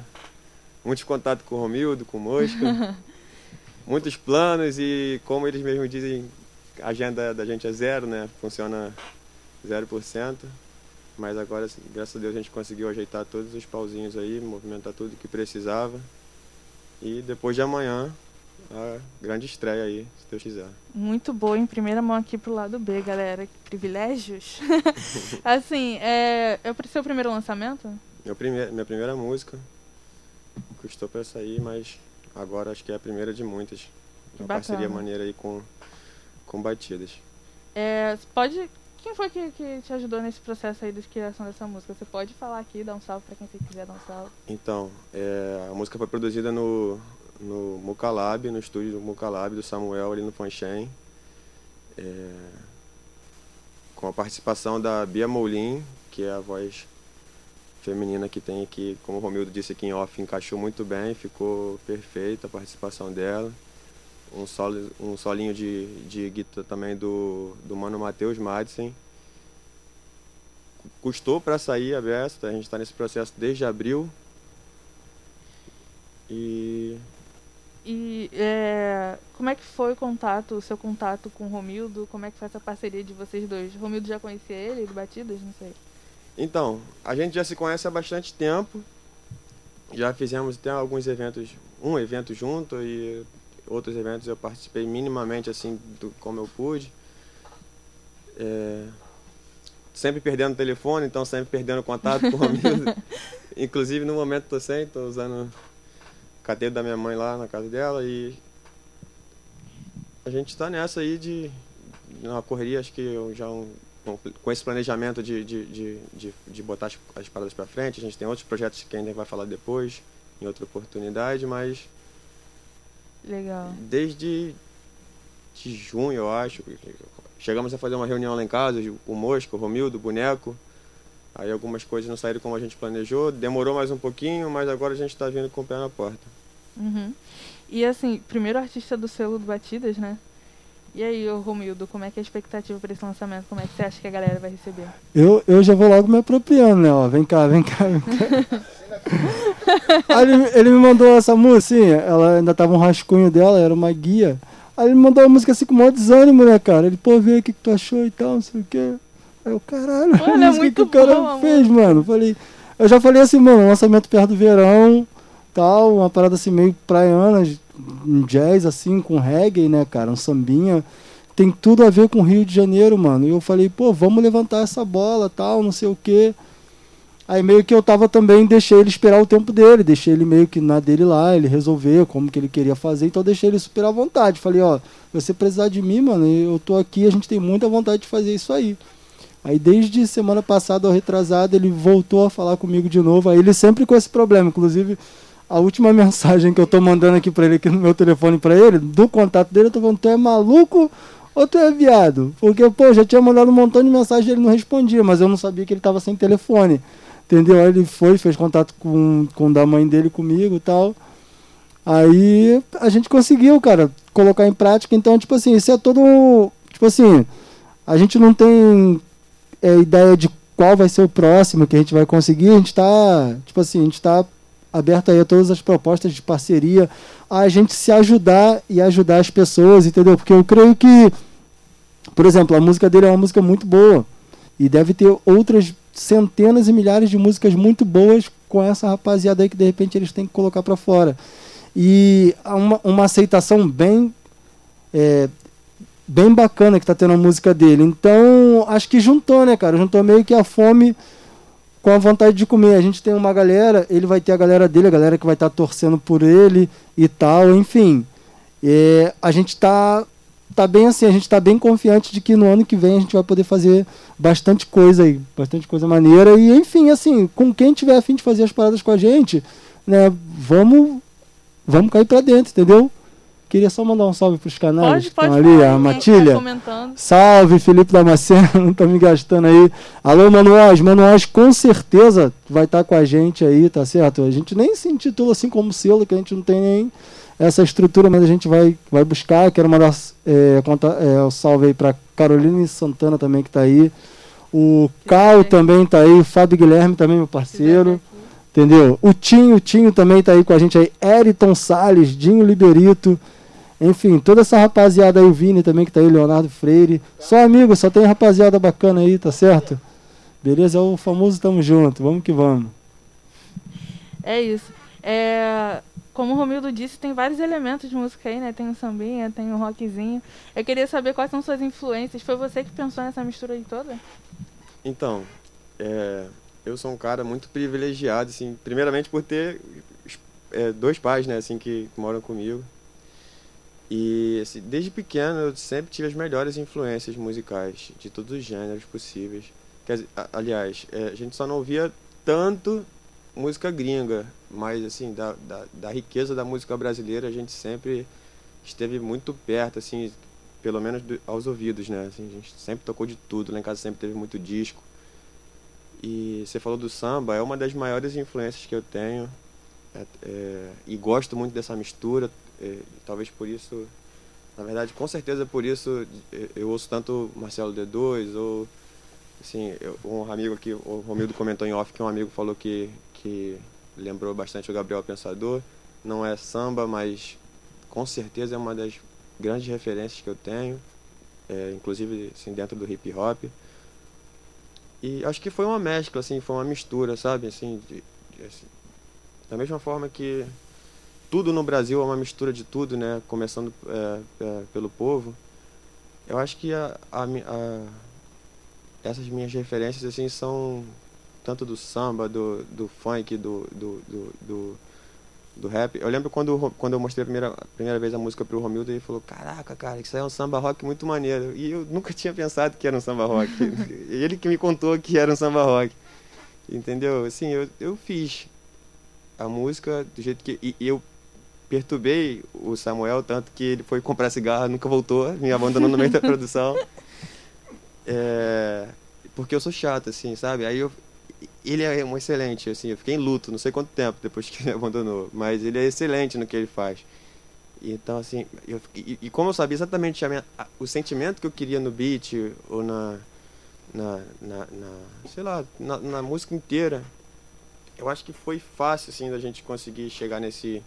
muitos contatos com o Romildo, com o Mosca, muitos planos e, como eles mesmos dizem, a agenda da gente é zero, né? Funciona 0%. Mas agora, graças a Deus, a gente conseguiu ajeitar todos os pauzinhos aí, movimentar tudo que precisava. E depois de amanhã, a grande estreia aí, se Deus quiser. Muito boa, em primeira mão aqui pro lado B, galera. Privilégios. assim, é, é o seu primeiro lançamento? Meu primeir, minha primeira música. Custou para sair, mas agora acho que é a primeira de muitas. Uma bacana. parceria maneira aí com, com Batidas. É, pode. Quem foi que, que te ajudou nesse processo aí de criação dessa música? Você pode falar aqui, dar um salve para quem você quiser dar um salve. Então, é, a música foi produzida no, no Mucalab, no estúdio do Mucalab, do Samuel ali no Fanchen. É, com a participação da Bia Moulin, que é a voz feminina que tem aqui, como o Romildo disse aqui em off, encaixou muito bem, ficou perfeita a participação dela. Um, solo, um solinho de, de guitarra também do, do Mano Matheus Madsen. Custou para sair a Besta, a gente está nesse processo desde abril. E e é, como é que foi o contato, o seu contato com o Romildo? Como é que foi essa parceria de vocês dois? O Romildo já conhecia ele, do Batidas? Não sei. Então, a gente já se conhece há bastante tempo. Já fizemos até alguns eventos, um evento junto e outros eventos eu participei minimamente assim do como eu pude. É, sempre perdendo o telefone, então sempre perdendo contato com o Romildo. Inclusive no momento estou sem, estou usando cadeira da minha mãe lá na casa dela e a gente está nessa aí de na correria, acho que eu já um, com esse planejamento de, de, de, de, de botar as, as paradas para frente, a gente tem outros projetos que ainda vai falar depois, em outra oportunidade, mas Legal. desde de junho, eu acho, chegamos a fazer uma reunião lá em casa, o Mosca, o Romildo, o Boneco, aí algumas coisas não saíram como a gente planejou, demorou mais um pouquinho, mas agora a gente está vindo com o pé na porta. Uhum. E assim, primeiro artista do selo do Batidas, né? E aí, ô Romildo, como é que é a expectativa para esse lançamento? Como é que você acha que a galera vai receber? Eu, eu já vou logo me apropriando, né? Ó, vem cá, vem cá, vem cá. Aí ele, ele me mandou essa música, assim, ela ainda tava um rascunho dela, era uma guia. Aí ele me mandou uma música assim com o maior desânimo, né, cara? Ele, pô, vê o que, que tu achou e tal, não sei o quê. Aí eu, caralho, a Olha, é música que muito o cara fez, mano. Falei, eu já falei assim, mano, lançamento perto do verão, tal, uma parada assim meio praiana, um jazz assim, com reggae, né, cara? Um sambinha. Tem tudo a ver com o Rio de Janeiro, mano. E eu falei, pô, vamos levantar essa bola, tal, não sei o quê. Aí meio que eu tava também, deixei ele esperar o tempo dele, deixei ele meio que na dele lá, ele resolver como que ele queria fazer, então deixei ele super à vontade. Falei, ó, você precisar de mim, mano, eu tô aqui, a gente tem muita vontade de fazer isso aí. Aí desde semana passada ou retrasada ele voltou a falar comigo de novo, aí ele sempre com esse problema, inclusive a última mensagem que eu tô mandando aqui pra ele, aqui no meu telefone pra ele, do contato dele, eu tô falando, tu é maluco ou tu é viado? Porque, pô, já tinha mandado um montão de mensagem ele não respondia, mas eu não sabia que ele tava sem telefone. Entendeu? Aí ele foi, fez contato com, com da mãe dele comigo e tal. Aí a gente conseguiu, cara, colocar em prática. Então, tipo assim, isso é todo. Tipo assim, a gente não tem é, ideia de qual vai ser o próximo que a gente vai conseguir. A gente tá, tipo assim, a gente tá aberto aí a todas as propostas de parceria, a gente se ajudar e ajudar as pessoas, entendeu? Porque eu creio que, por exemplo, a música dele é uma música muito boa e deve ter outras centenas e milhares de músicas muito boas com essa rapaziada aí que de repente eles têm que colocar para fora. E uma, uma aceitação bem é, bem bacana que tá tendo a música dele. Então, acho que juntou, né, cara? Juntou meio que a fome com a vontade de comer. A gente tem uma galera, ele vai ter a galera dele, a galera que vai estar tá torcendo por ele e tal, enfim. É, a gente tá, tá bem assim, a gente tá bem confiante de que no ano que vem a gente vai poder fazer bastante coisa aí, bastante coisa maneira. E enfim, assim, com quem tiver afim de fazer as paradas com a gente, né, vamos, vamos cair pra dentro, entendeu? Queria só mandar um salve pros canais Pode, pode. que estão ali, a quem Matilha. Tá. Salve, Felipe Damasceno, tá me gastando aí. Alô, Manuaz, Manuaz com certeza vai estar com a gente aí, tá certo? A gente nem se intitula assim como selo, que a gente não tem nem essa estrutura, mas a gente vai, vai buscar. Quero mandar é, conta, é, um salve aí pra Carolina Santana também que tá aí. O Cal também tá aí, o Fábio Guilherme também, meu parceiro. Entendeu? O Tinho, o Tinho também tá aí com a gente aí. Eriton Salles, Dinho Liberito. Enfim, toda essa rapaziada aí, o Vini também que tá aí, Leonardo Freire. Só amigo, só tem rapaziada bacana aí, tá certo? Beleza? É o famoso tamo junto, vamos que vamos. É isso. É, como o Romildo disse, tem vários elementos de música aí, né? Tem o sambinha, tem o rockzinho. Eu queria saber quais são suas influências. Foi você que pensou nessa mistura aí toda? Então, é, eu sou um cara muito privilegiado, assim, primeiramente por ter é, dois pais, né, assim, que, que moram comigo. E assim, desde pequeno eu sempre tive as melhores influências musicais de todos os gêneros possíveis. Quer, aliás, é, a gente só não ouvia tanto música gringa, mas assim, da, da, da, riqueza da música brasileira a gente sempre esteve muito perto, assim, pelo menos do, aos ouvidos, né? Assim, a gente sempre tocou de tudo, lá em casa sempre teve muito disco. E você falou do samba, é uma das maiores influências que eu tenho. É, é, e gosto muito dessa mistura. É, talvez por isso, na verdade, com certeza por isso eu ouço tanto Marcelo D2 ou assim, eu, um amigo aqui, o Romildo comentou em off que um amigo falou que que lembrou bastante o Gabriel Pensador. Não é samba, mas com certeza é uma das grandes referências que eu tenho, é, inclusive assim, dentro do hip hop. E acho que foi uma mescla, assim, foi uma mistura, sabe? Assim, de, de, assim, da mesma forma que tudo no Brasil é uma mistura de tudo, né? Começando é, é, pelo povo. Eu acho que a, a, a, essas minhas referências assim são tanto do samba, do, do funk, do, do, do, do, do rap. Eu lembro quando, quando eu mostrei a primeira, a primeira vez a música pro Romildo, ele falou, caraca, cara, isso aí é um samba rock muito maneiro. E eu nunca tinha pensado que era um samba rock. ele que me contou que era um samba rock. Entendeu? Assim, eu, eu fiz a música do jeito que. E eu perturbei o Samuel, tanto que ele foi comprar cigarro, nunca voltou, me abandonou no meio da produção. É, porque eu sou chato, assim, sabe? Aí eu. Ele é um excelente, assim, eu fiquei em luto, não sei quanto tempo depois que ele abandonou, mas ele é excelente no que ele faz. Então, assim, eu, e, e como eu sabia exatamente a minha- a- o sentimento que eu queria no beat ou na, na, na, na- sei lá, na, na música inteira, eu acho que foi fácil, assim, da gente conseguir chegar nesse,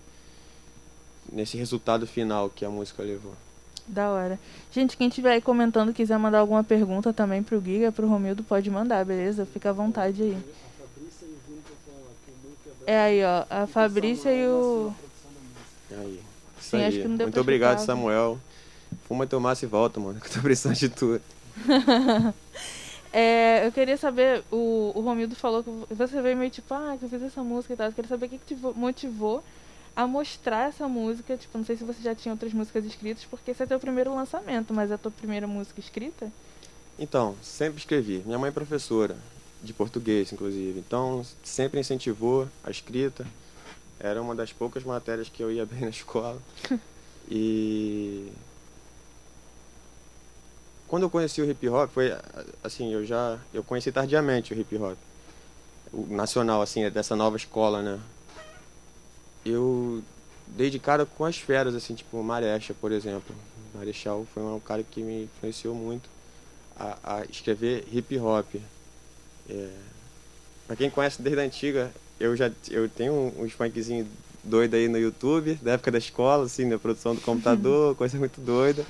nesse resultado final que a música levou. Da hora. Gente, quem estiver aí comentando, quiser mandar alguma pergunta também pro Giga, pro Romildo, pode mandar, beleza? Fica à vontade aí. É aí, ó. A Fabrícia e o. Aí. Sim, aí. acho que não deu Muito obrigado, escutar. Samuel. Fuma teu maço e volta, mano, que eu tô precisando de tudo. É, eu queria saber, o, o Romildo falou que você veio meio tipo, ah, que eu fiz essa música e tal. Eu queria saber o que, que te vo- motivou a mostrar essa música. Tipo, não sei se você já tinha outras músicas escritas, porque esse é teu primeiro lançamento, mas é a tua primeira música escrita? Então, sempre escrevi. Minha mãe é professora, de português, inclusive. Então, sempre incentivou a escrita. Era uma das poucas matérias que eu ia bem na escola. E quando eu conheci o hip hop, foi assim, eu já eu conheci tardiamente o hip hop. O nacional assim, dessa nova escola, né? Eu dei de cara com as feras assim, tipo Marecha, por exemplo. Marechal foi um cara que me influenciou muito a, a escrever hip hop. É, para quem conhece desde a antiga, eu já eu tenho um, uns funkzinhos doido aí no YouTube, da época da escola, assim, da produção do computador, coisa muito doida.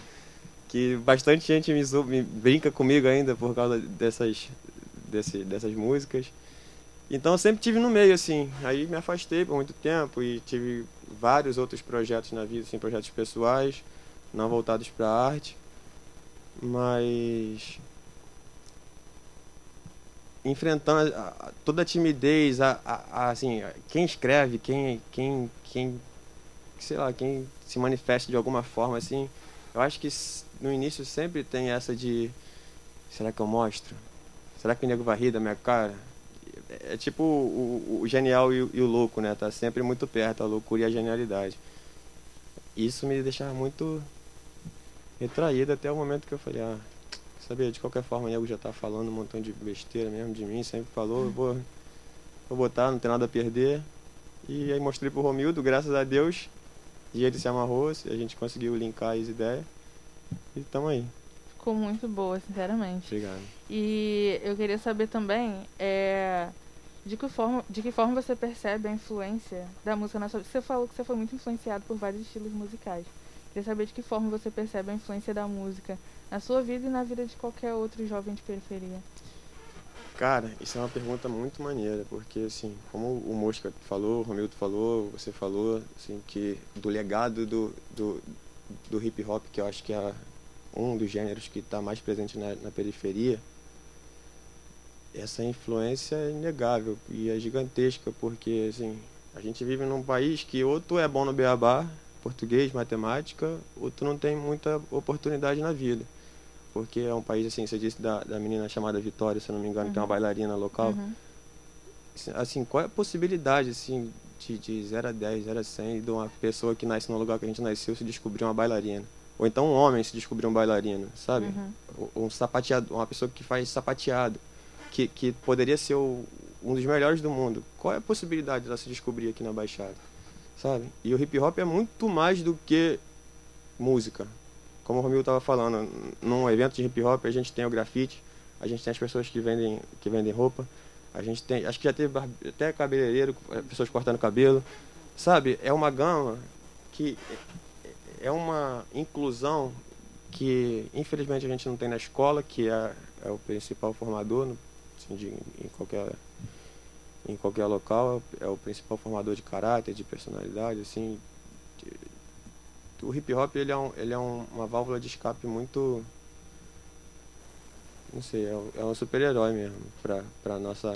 Que bastante gente me, me brinca comigo ainda por causa dessas, desse, dessas músicas. Então eu sempre tive no meio, assim. Aí me afastei por muito tempo e tive vários outros projetos na vida, assim, projetos pessoais, não voltados para arte. Mas enfrentando a- a- toda a timidez, a, a- assim, quem escreve, quem, quem, quem, sei lá, quem se manifesta de alguma forma, assim, eu acho que no início sempre tem essa de, será que eu mostro? Será que o nego vai rir da minha cara? É, tipo o, o- o genial e o, e o louco, né? Tá sempre muito perto, a loucura e a genialidade. Isso me deixava muito retraído até o momento que eu falei, ah, Sabia, de qualquer forma, o nego já tá falando um montão de besteira mesmo de mim, sempre falou, eu vou, vou botar, não tem nada a perder. E aí mostrei pro Romildo, graças a Deus, e ele se amarrou, a gente conseguiu linkar as ideias. E tamo aí. Ficou muito boa, sinceramente. Obrigado. E eu queria saber também é, de, que forma, de que forma você percebe a influência da música na sua vida. Você falou que você foi muito influenciado por vários estilos musicais. Queria saber de que forma você percebe a influência da música na sua vida e na vida de qualquer outro jovem de periferia. Cara, isso é uma pergunta muito maneira, porque assim, como o Mosca falou, o Romildo falou, você falou, assim, que do legado do, do, do hip hop, que eu acho que é um dos gêneros que está mais presente na, na periferia, essa influência é inegável e é gigantesca, porque assim, a gente vive num país que ou tu é bom no beabá, português, matemática, ou tu não tem muita oportunidade na vida. Porque é um país, assim, você disse da, da menina chamada Vitória, se eu não me engano, que é uma Uhum. bailarina local. Uhum. Assim, qual é a possibilidade, assim, de, de 0 a 10, 0 a 100, de uma pessoa que nasce no lugar que a gente nasceu se descobrir uma bailarina? Ou então um homem se descobrir um bailarino, sabe? Uhum. Ou- Um sapateado, uma pessoa que faz sapateado, que, que poderia ser o- um dos melhores do mundo. Qual é a possibilidade dela se descobrir aqui na Baixada? Sabe? E o hip hop é muito mais do que música. Como o Romil estava falando, num evento de hip hop a gente tem o grafite, a gente tem as pessoas que vendem, que vendem roupa, a gente tem, acho que já teve até cabeleireiro, pessoas cortando cabelo. Sabe? É uma gama que é uma inclusão que infelizmente a gente não tem na escola, que é, é o principal formador assim, de, em qualquer em qualquer local é o principal formador de caráter, de personalidade, assim. de- o hip hop ele é, um, ele é um- uma válvula de escape muito não sei, é, é um super-herói mesmo para para nossa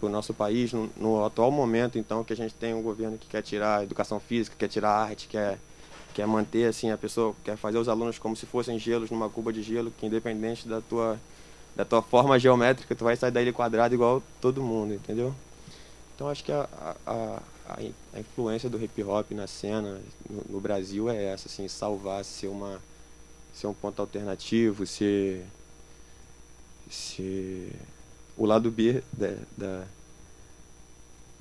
o nosso país, no, no, atual momento, então, que a gente tem um governo que quer tirar a educação física, quer tirar a arte, quer, quer manter, assim, a pessoa, quer fazer os alunos como se fossem gelos numa cuba de gelo, que independente da tua, da tua forma geométrica, tu vai sair daí quadrado igual todo mundo, entendeu? Então, acho que a, a, a, influência do hip hop na cena no, no, Brasil é essa, assim, salvar, ser, uma, ser um ponto alternativo, ser, ser o lado B da, da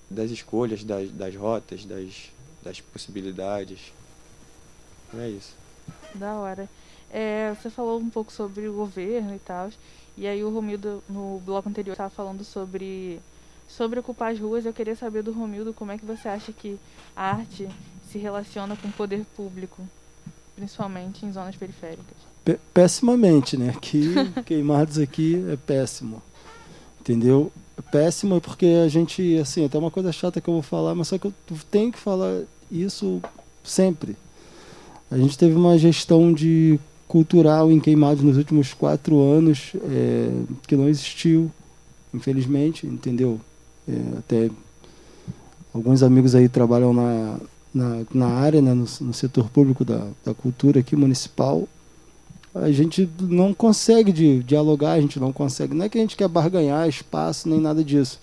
das escolhas, das, das rotas, das, das possibilidades. É isso. Da hora. É, você falou um pouco sobre o governo e tal. E aí o Romildo, no bloco anterior, estava falando sobre, sobre ocupar as ruas. Eu queria saber do Romildo como é que você acha que a arte se relaciona com o poder público, principalmente em zonas periféricas. P pessimamente, né? Que queimados aqui é péssimo entendeu? Péssima porque a gente, assim, até uma coisa chata que eu vou falar, mas só que eu tenho que falar isso sempre. A gente teve uma gestão de cultural em Queimados nos últimos quatro anos é, que não existiu, infelizmente, entendeu? É, até alguns amigos aí trabalham na, na, na área, né, no, no setor público da, da cultura aqui municipal, a gente não consegue de, dialogar, a gente não consegue. Não é que a gente quer barganhar espaço nem nada disso.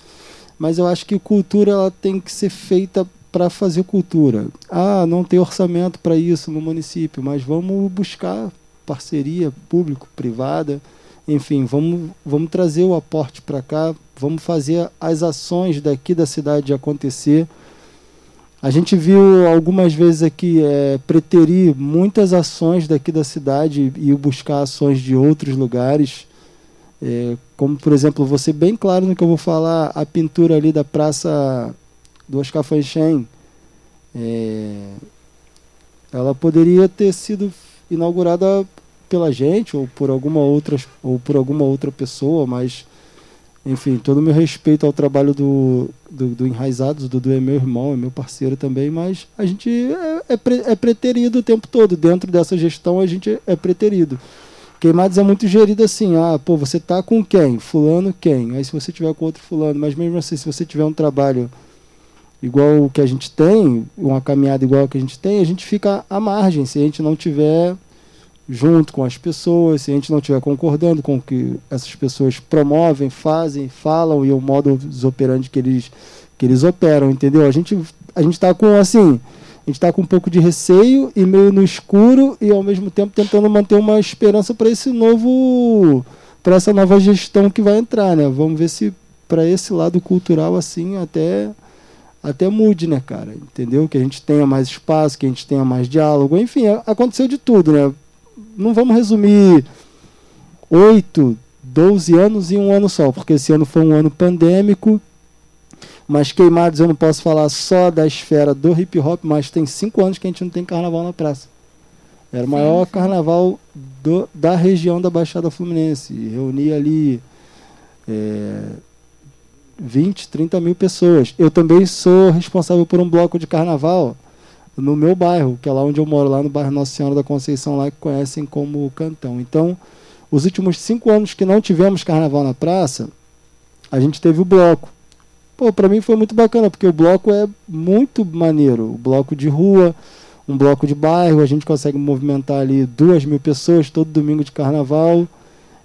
Mas eu acho que cultura ela tem que ser feita para fazer cultura. Ah, não tem orçamento para isso no município, mas vamos buscar parceria público-privada. Enfim, vamos, vamos trazer o aporte para cá, vamos fazer as ações daqui da cidade acontecer a gente viu algumas vezes aqui é, preterir muitas ações daqui da cidade e buscar ações de outros lugares. É, como, por exemplo, ser bem claro no que eu vou falar, a pintura ali da Praça do Oscar Fanchen. É, ela poderia ter sido inaugurada pela gente ou por alguma outra ou por alguma outra pessoa, mas enfim, todo o meu respeito ao trabalho do, do, do Enraizados, o Dudu é meu irmão, é meu parceiro também, mas a gente é, é, pre, é preterido o tempo todo. Dentro dessa gestão, a gente é preterido. Queimados é muito gerido assim, ah, pô, você tá com quem? Fulano quem? Aí se você tiver com outro fulano, mas mesmo assim, se você tiver um trabalho igual o que a gente tem, uma caminhada igual a que a gente tem, a gente fica à margem, se a gente não tiver junto com as pessoas, se a gente não estiver concordando com o que essas pessoas promovem, fazem, falam e o modo operandi que eles, que eles operam, entendeu? A gente a gente está com assim, a gente está com um pouco de receio e meio no escuro e ao mesmo tempo tentando manter uma esperança para esse novo para essa nova gestão que vai entrar, né? Vamos ver se para esse lado cultural assim até até mude, né, cara? Entendeu? Que a gente tenha mais espaço, que a gente tenha mais diálogo, enfim, aconteceu de tudo, né? não vamos resumir 8, 12 anos em um ano só, porque esse ano foi um ano pandêmico. Mas Queimados eu não posso falar só da esfera do hip hop, mas tem cinco anos que a gente não tem carnaval na praça. Era o maior sim. carnaval do, da região da Baixada Fluminense. Reunia ali é, 20, 30 mil pessoas. Eu também sou responsável por um bloco de carnaval no meu bairro, que é lá onde eu moro, lá no bairro Nossa Senhora da Conceição, lá que conhecem como Cantão. Então, os últimos cinco anos que não tivemos carnaval na praça, a gente teve o bloco. Pô, para mim foi muito bacana, porque o bloco é muito maneiro. O bloco de rua, um bloco de bairro, a gente consegue movimentar ali duas mil pessoas todo domingo de carnaval.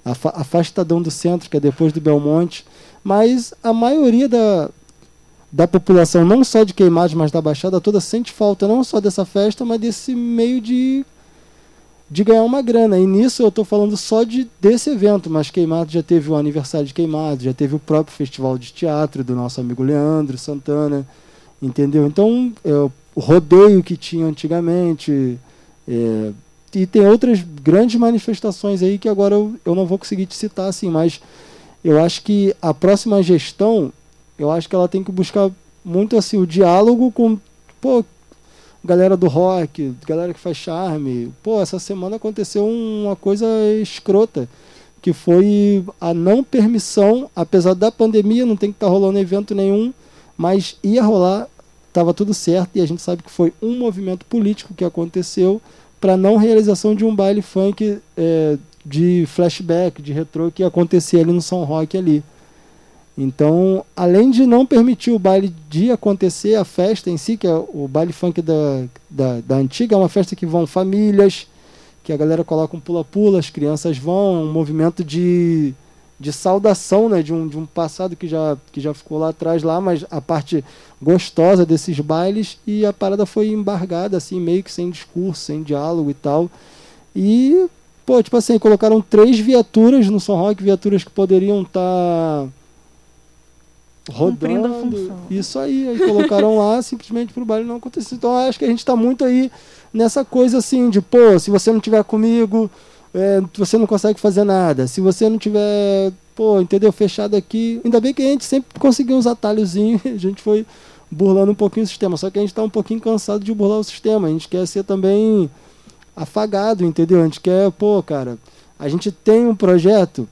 Afastadão do centro, que é depois do Belmonte. Mas a maioria da, da população, não só de Queimados, mas da Baixada toda, sente falta não só dessa festa, mas desse meio de, de ganhar uma grana. E nisso eu estou falando só de, desse evento, mas Queimados já teve o aniversário de Queimados, já teve o próprio festival de teatro do nosso amigo Leandro Santana, entendeu? Então, o rodeio que tinha antigamente. É, e tem outras grandes manifestações aí que agora eu, eu não vou conseguir te citar assim, mas eu acho que a próxima gestão eu acho que ela tem que buscar muito assim o diálogo com pô, galera do rock, galera que faz charme. Pô, essa semana aconteceu uma coisa escrota, que foi a não permissão, apesar da pandemia, não tem que estar tá rolando evento nenhum, mas ia rolar, estava tudo certo e a gente sabe que foi um movimento político que aconteceu para não realização de um baile funk é, de flashback, de retrô que ia acontecer ali no São Roque ali. Então, além de não permitir o baile de acontecer, a festa em si, que é o baile funk da, da, da antiga, é uma festa que vão famílias, que a galera coloca um pula-pula, as crianças vão, é um movimento de, de saudação né, de, um, de um passado que já, que já ficou lá atrás, lá, mas a parte gostosa desses bailes, e a parada foi embargada, assim, meio que sem discurso, sem diálogo e tal. E, pô, tipo assim, colocaram três viaturas no São Roque, viaturas que poderiam estar. Tá rodando. Isso aí, aí colocaram lá simplesmente pro baile não acontecer. Então acho que a gente tá muito aí nessa coisa assim de, pô, se você não tiver comigo, é, você não consegue fazer nada. Se você não tiver, pô, entendeu, fechado aqui. Ainda bem que a gente sempre conseguiu uns atalhozinhos, a gente foi burlando um pouquinho o sistema. Só que a gente tá um pouquinho cansado de burlar o sistema. A gente quer ser também afagado, entendeu? A gente quer, pô, cara, a gente tem um projeto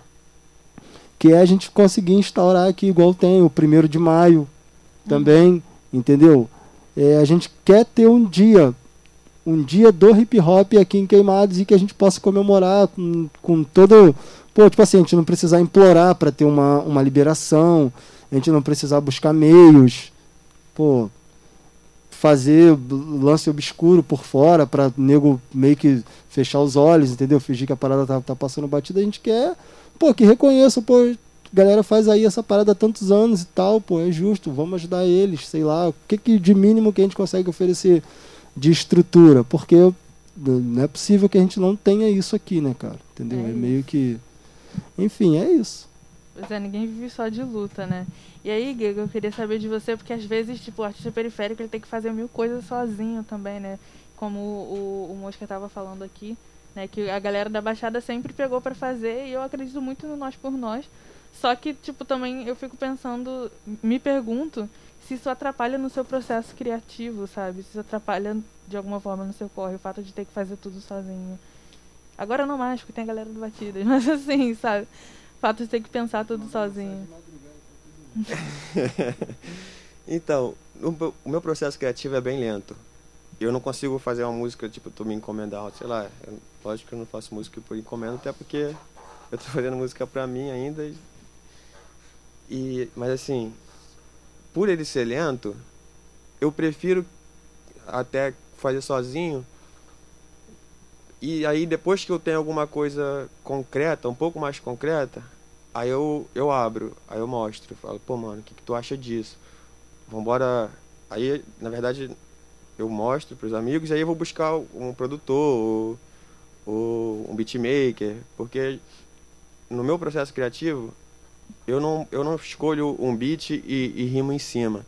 que é a gente conseguir instaurar aqui, igual tem o primeiro de maio também, entendeu? É, a gente quer ter um dia, um dia do hip hop aqui em Queimados e que a gente possa comemorar com, com todo. Pô, tipo assim, a gente não precisar implorar para ter uma, uma liberação, a gente não precisar buscar meios, pô, fazer lance obscuro por fora para nego meio que fechar os olhos, entendeu? Fingir que a parada tá, tá passando batida, a gente quer pô, que reconheça, pô, galera faz aí essa parada há tantos anos e tal, pô, é justo, vamos ajudar eles, sei lá, o que, que de mínimo que a gente consegue oferecer de estrutura, porque não é possível que a gente não tenha isso aqui, né, cara, entendeu? É É, meio que, enfim, é isso. Pois é, ninguém vive só de luta, né? E aí, Giga, eu queria saber de você, porque às vezes, tipo, o artista periférico ele tem que fazer mil coisas sozinho também, né? Como o, o Mosca tava falando aqui, né? Que a galera da Baixada sempre pegou pra fazer e eu acredito muito no Nós por Nós. Só que, tipo, também eu fico pensando, me pergunto se isso atrapalha no seu processo criativo, sabe? Se isso atrapalha de alguma forma no seu corre, o fato de ter que fazer tudo sozinho. Agora não mais, porque tem a galera do Batidas, mas assim, sabe? Fato de ter que pensar tudo sozinho. então, o meu processo criativo é bem lento. Eu não consigo fazer uma música, tipo, tu me encomendar, sei lá. eu- lógico que eu não faço música por encomenda, até porque eu tô fazendo música pra mim ainda. e- E, mas assim, por ele ser lento, eu prefiro até fazer sozinho. E aí depois que eu tenho alguma coisa concreta, um pouco mais concreta, aí eu, eu abro, aí eu mostro, falo, pô mano, o que, que tu acha disso? Vambora. Aí, na verdade, eu mostro pros amigos, aí eu vou buscar um produtor ou, ou um beatmaker, porque no meu processo criativo, eu não, eu não escolho um beat e, e rimo em cima.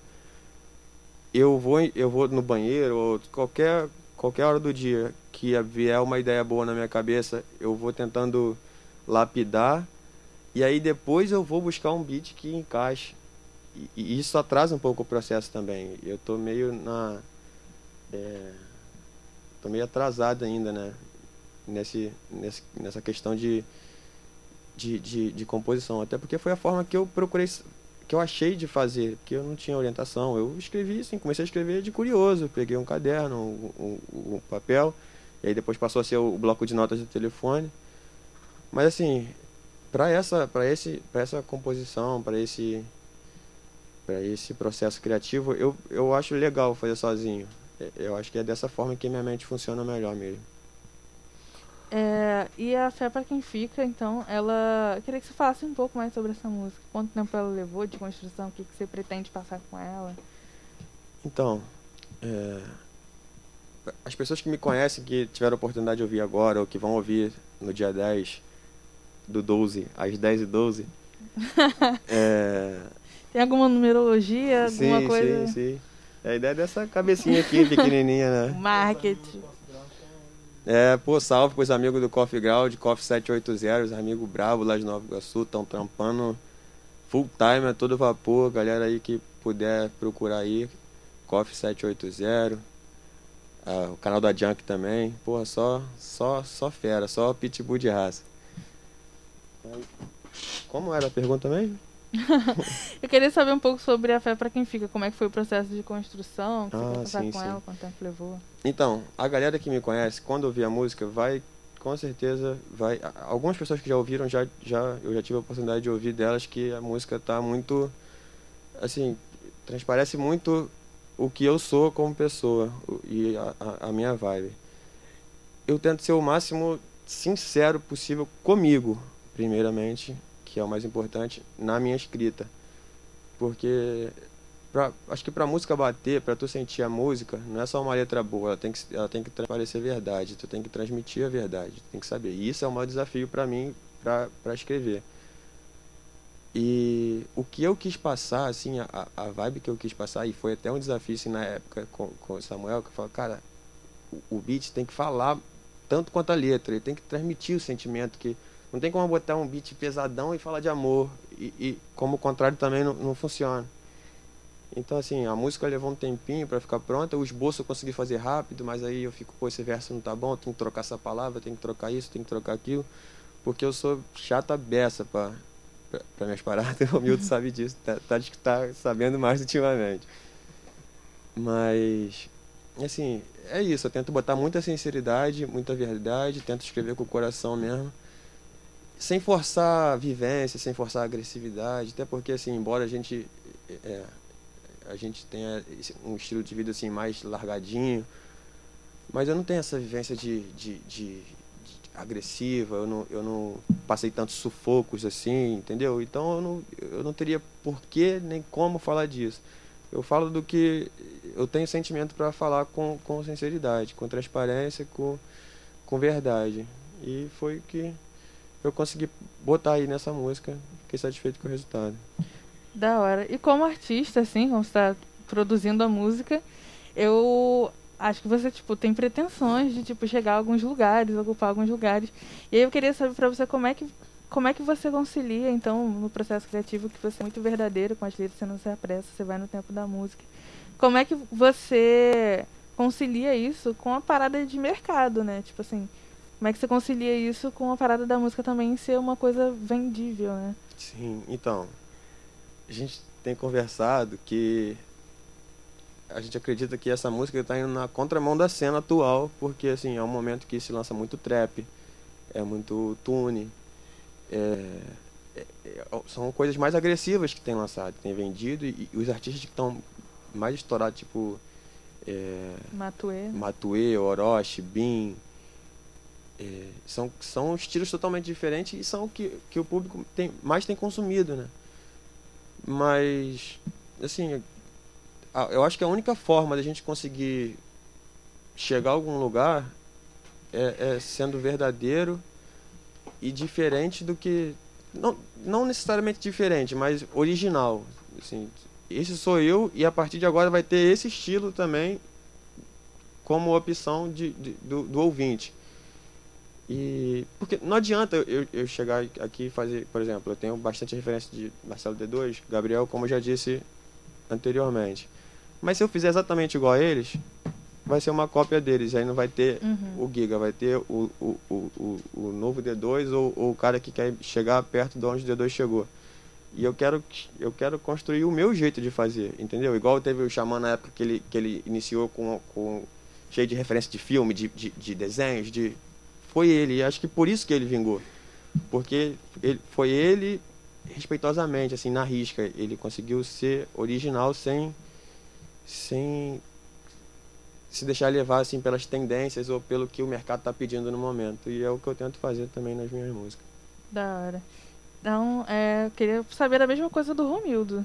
Eu vou, eu vou no banheiro ou qualquer, qualquer hora do dia que vier uma ideia boa na minha cabeça, eu vou tentando lapidar e aí depois eu vou buscar um beat que encaixe. E, e isso atrasa um pouco o processo também. Eu tô meio na. É, tô meio atrasado ainda, né? Nesse, nesse, nessa questão de, de, de, de composição. Até porque foi a forma que eu procurei, que eu achei de fazer, porque eu não tinha orientação. Eu escrevi assim, comecei a escrever de curioso. Peguei um caderno, um, um, um papel, e aí depois passou a ser o bloco de notas do telefone. Mas assim, para essa, para esse, para essa composição, para esse, para esse processo criativo, eu, eu acho legal fazer sozinho. É, Eu acho que é dessa forma que minha mente funciona melhor mesmo. É, e a Fé pra Quem Fica, então, ela. eu Queria que você falasse um pouco mais sobre essa música. Quanto tempo ela levou de construção? O que, que você pretende passar com ela? Então, é, as pessoas que me conhecem, que tiveram a oportunidade de ouvir agora, ou que vão ouvir no dia 10 do 12, às 10 e 12, é, Tem alguma numerologia? Alguma sim, coisa? sim, sim. A ideia é dessa cabecinha aqui, pequenininha, né? Marketing. É, pô, salve pros amigos do Coffee Ground, Coffee 780, os amigos bravos lá de Nova Iguaçu, estão trampando full time, a todo vapor, galera aí que puder procurar aí, Coffee 780, ah, o canal da Junk também, porra, só, só, só fera, só pitbull de raça. Como era a pergunta mesmo? Eu queria saber um pouco sobre a Fé pra Quem Fica. Como é que foi o processo de construção? Que você Ah, passar sim, com sim. ela? Quanto tempo levou? Então, a galera que me conhece, quando ouvir a música, vai com certeza vai. Algumas pessoas que já ouviram, já, já, eu já tive a oportunidade de ouvir delas que a música tá muito. Assim, transparece muito o que eu sou como pessoa e a, a, a minha vibe. Eu tento ser o máximo sincero possível comigo, primeiramente, que é o mais importante, na minha escrita. Porque pra, acho que pra música bater, pra tu sentir a música, não é só uma letra boa, ela tem que, ela tem que parecer verdade, tu tem que transmitir a verdade, tu tem que saber. E isso é o maior desafio para mim, para escrever. E o que eu quis passar, assim, a, a vibe que eu quis passar, e foi até um desafio assim, na época com, com o Samuel, que eu cara, o, o beat tem que falar tanto quanto a letra, ele tem que transmitir o sentimento que não tem como botar um beat pesadão e falar de amor e, e como o contrário também não, não funciona então, assim, a música levou um tempinho para ficar pronta. O esboço eu consegui fazer rápido, mas aí eu fico, pô, esse verso não tá bom, tem que trocar essa palavra, tem que trocar isso, tem que trocar aquilo. Porque eu sou chata beça para pra minhas paradas. O Milton sabe disso, tá, tá, tá sabendo mais ultimamente. Mas, assim, é isso. Eu tento botar muita sinceridade, muita verdade, tento escrever com o coração mesmo. Sem forçar a vivência, sem forçar a agressividade. Até porque, assim, embora a gente. É, a gente tenha um estilo de vida assim mais largadinho. Mas eu não tenho essa vivência de, de, de, de agressiva, eu não, eu não passei tantos sufocos assim, entendeu? Então eu não, eu não teria porquê nem como falar disso. Eu falo do que eu tenho sentimento para falar com, com sinceridade, com transparência, com, com verdade. E foi que eu consegui botar aí nessa música. Fiquei satisfeito com o resultado. Da hora. E como artista, assim, como você tá produzindo a música, eu acho que você, tipo, tem pretensões de, tipo, chegar a alguns lugares, ocupar alguns lugares. E aí eu queria saber pra você como é que como é que você concilia, então, no processo criativo, que você é muito verdadeiro com as letras, você não se apressa, você vai no tempo da música. Como é que você concilia isso com a parada de mercado, né? Tipo assim, como é que você concilia isso com a parada da música também ser uma coisa vendível, né? Sim, então, a gente tem conversado que a gente acredita que essa música está indo na contramão da cena atual, porque assim, é um momento que se lança muito trap, é muito tune, é, é, é são coisas mais agressivas que tem lançado, tem vendido, e, e os artistas que estão mais estourados, tipo é, Matue, Matue, Orochi, Bin, é, são, são estilos totalmente diferentes e são o que, que o público tem, mais tem consumido, né? Mas, assim, eu acho que a única forma da gente conseguir chegar a algum lugar é, é sendo verdadeiro e diferente do que. Não, não necessariamente diferente, mas original. Assim, esse sou eu e a partir de agora vai ter esse estilo também como opção de, de do, do ouvinte. E porque não adianta eu, eu chegar aqui e fazer, por exemplo, eu tenho bastante referência de Marcelo D2, Gabriel, como eu já disse anteriormente. Mas se eu fizer exatamente igual a eles, vai ser uma cópia deles. Aí não vai ter uhum. o Giga, vai ter o, o, o, o, novo D2 ou, ou, o cara que quer chegar perto de onde o D2 chegou. E eu quero, eu quero construir o meu jeito de fazer, entendeu? Igual teve o Xamã na época que ele, que ele iniciou com, com cheio de referência de filme, de, de, de desenhos, de foi ele. E acho que por isso que ele vingou. Porque ele, foi ele, respeitosamente, assim, na risca. Ele conseguiu ser original sem, sem se deixar levar assim pelas tendências ou pelo que o mercado está pedindo no momento. E é o que eu tento fazer também nas minhas músicas. Da hora. Então, é, eu queria saber a mesma coisa do Romildo,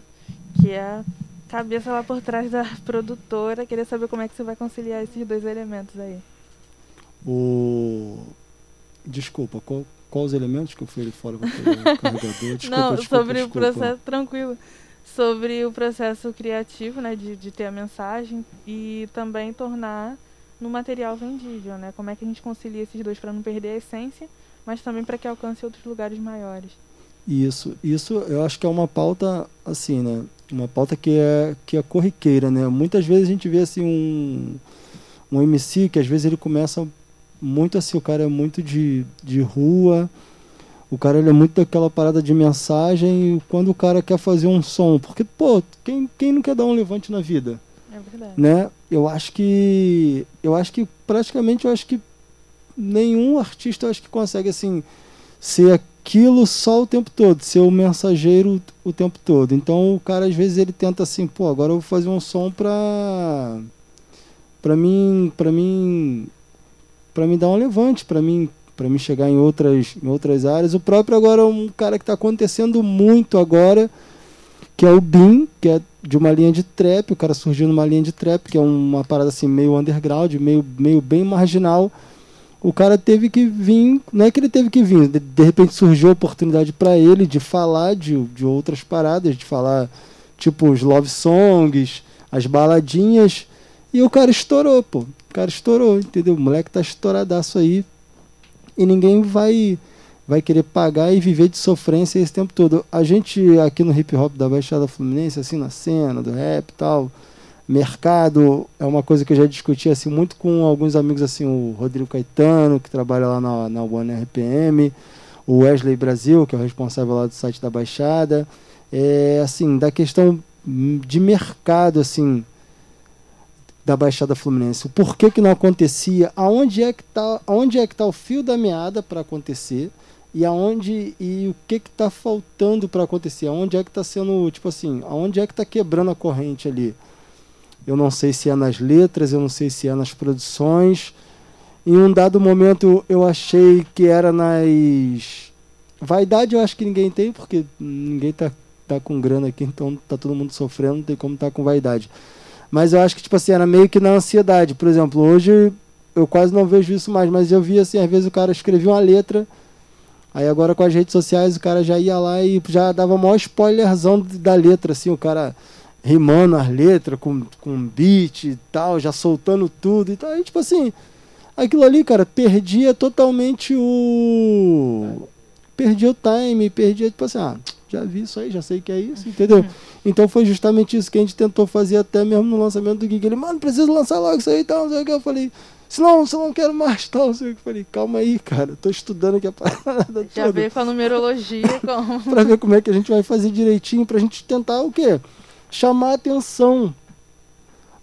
que é a cabeça lá por trás da produtora. Queria saber como é que você vai conciliar esses dois elementos aí. O Desculpa, qual, qual os elementos que eu fui ali fora para o carregador? Desculpa, Não, desculpa, sobre desculpa. o processo, tranquilo. Sobre o processo criativo, né, de, de ter a mensagem e também tornar no material vendível, né? Como é que a gente concilia esses dois para não perder a essência, mas também para que alcance outros lugares maiores. Isso, isso eu acho que é uma pauta assim, né? Uma pauta que é que é corriqueira, né? Muitas vezes a gente vê assim um um MC que às vezes ele começa muito assim, o cara é muito de, de rua, o cara ele é muito daquela parada de mensagem e quando o cara quer fazer um som, porque, pô, quem, quem não quer dar um levante na vida? É verdade. Né? Eu acho que. Eu acho que praticamente eu acho que nenhum artista eu acho que consegue assim ser aquilo só o tempo todo, ser o mensageiro o tempo todo. Então o cara às vezes ele tenta assim, pô, agora eu vou fazer um som pra para mim, para mim para mim dar um levante, para mim para mim chegar em outras em outras áreas. O próprio agora um cara que está acontecendo muito agora, que é o Bin, que é de uma linha de trap, o cara surgiu numa linha de trap, que é uma parada assim meio underground, meio meio bem marginal o cara teve que vir, não é que ele teve que vir, de, de repente surgiu a oportunidade para ele de falar de, de outras paradas, de falar tipo os love songs, as baladinhas, e o cara estourou, pô. O cara estourou, entendeu? O moleque tá estouradaço aí. E ninguém vai vai querer pagar e viver de sofrência esse tempo todo. A gente aqui no hip hop da Baixada Fluminense, assim, na cena do rap e tal, mercado é uma coisa que eu já discuti assim muito com alguns amigos assim o Rodrigo Caetano que trabalha lá na, na One RPM o Wesley Brasil que é o responsável lá do site da Baixada é assim da questão de mercado assim da Baixada Fluminense o porquê que não acontecia aonde é que tá aonde é que tá o fio da meada para acontecer e aonde e o que que está faltando para acontecer aonde é que está sendo tipo assim aonde é que está quebrando a corrente ali eu não sei se é nas letras, eu não sei se é nas produções. Em um dado momento eu achei que era nas. Vaidade eu acho que ninguém tem, porque ninguém tá, tá com grana aqui, então tá todo mundo sofrendo, não tem como tá com vaidade. Mas eu acho que, tipo assim, era meio que na ansiedade. Por exemplo, hoje eu quase não vejo isso mais, mas eu vi assim, às vezes o cara escrevia uma letra, aí agora com as redes sociais o cara já ia lá e já dava maior spoilerzão da letra, assim, o cara rimando as letras com, com beat e tal, já soltando tudo e tal. Aí, tipo assim, aquilo ali, cara, perdia totalmente o. Perdia o time, perdia, tipo assim, ah, já vi isso aí, já sei que é isso, entendeu? Então foi justamente isso que a gente tentou fazer até mesmo no lançamento do Gig. Ele, mano, preciso lançar logo isso aí e tal, não sei o que. Eu falei, senão, eu não quero mais tal, não sei o que. Eu falei, calma aí, cara, tô estudando aqui a parada. Já veio com a numerologia, como. pra ver como é que a gente vai fazer direitinho, pra gente tentar o quê? chamar a atenção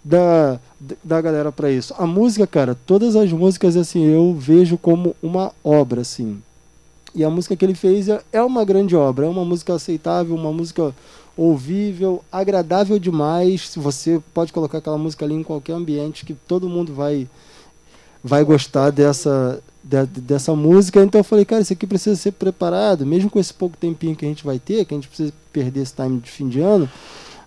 da, da galera para isso. A música, cara, todas as músicas assim eu vejo como uma obra assim. E a música que ele fez é, é uma grande obra, é uma música aceitável, uma música ouvível, agradável demais. Você pode colocar aquela música ali em qualquer ambiente que todo mundo vai vai gostar dessa de, dessa música. Então eu falei, cara, isso aqui precisa ser preparado, mesmo com esse pouco tempinho que a gente vai ter, que a gente precisa perder esse time de fim de ano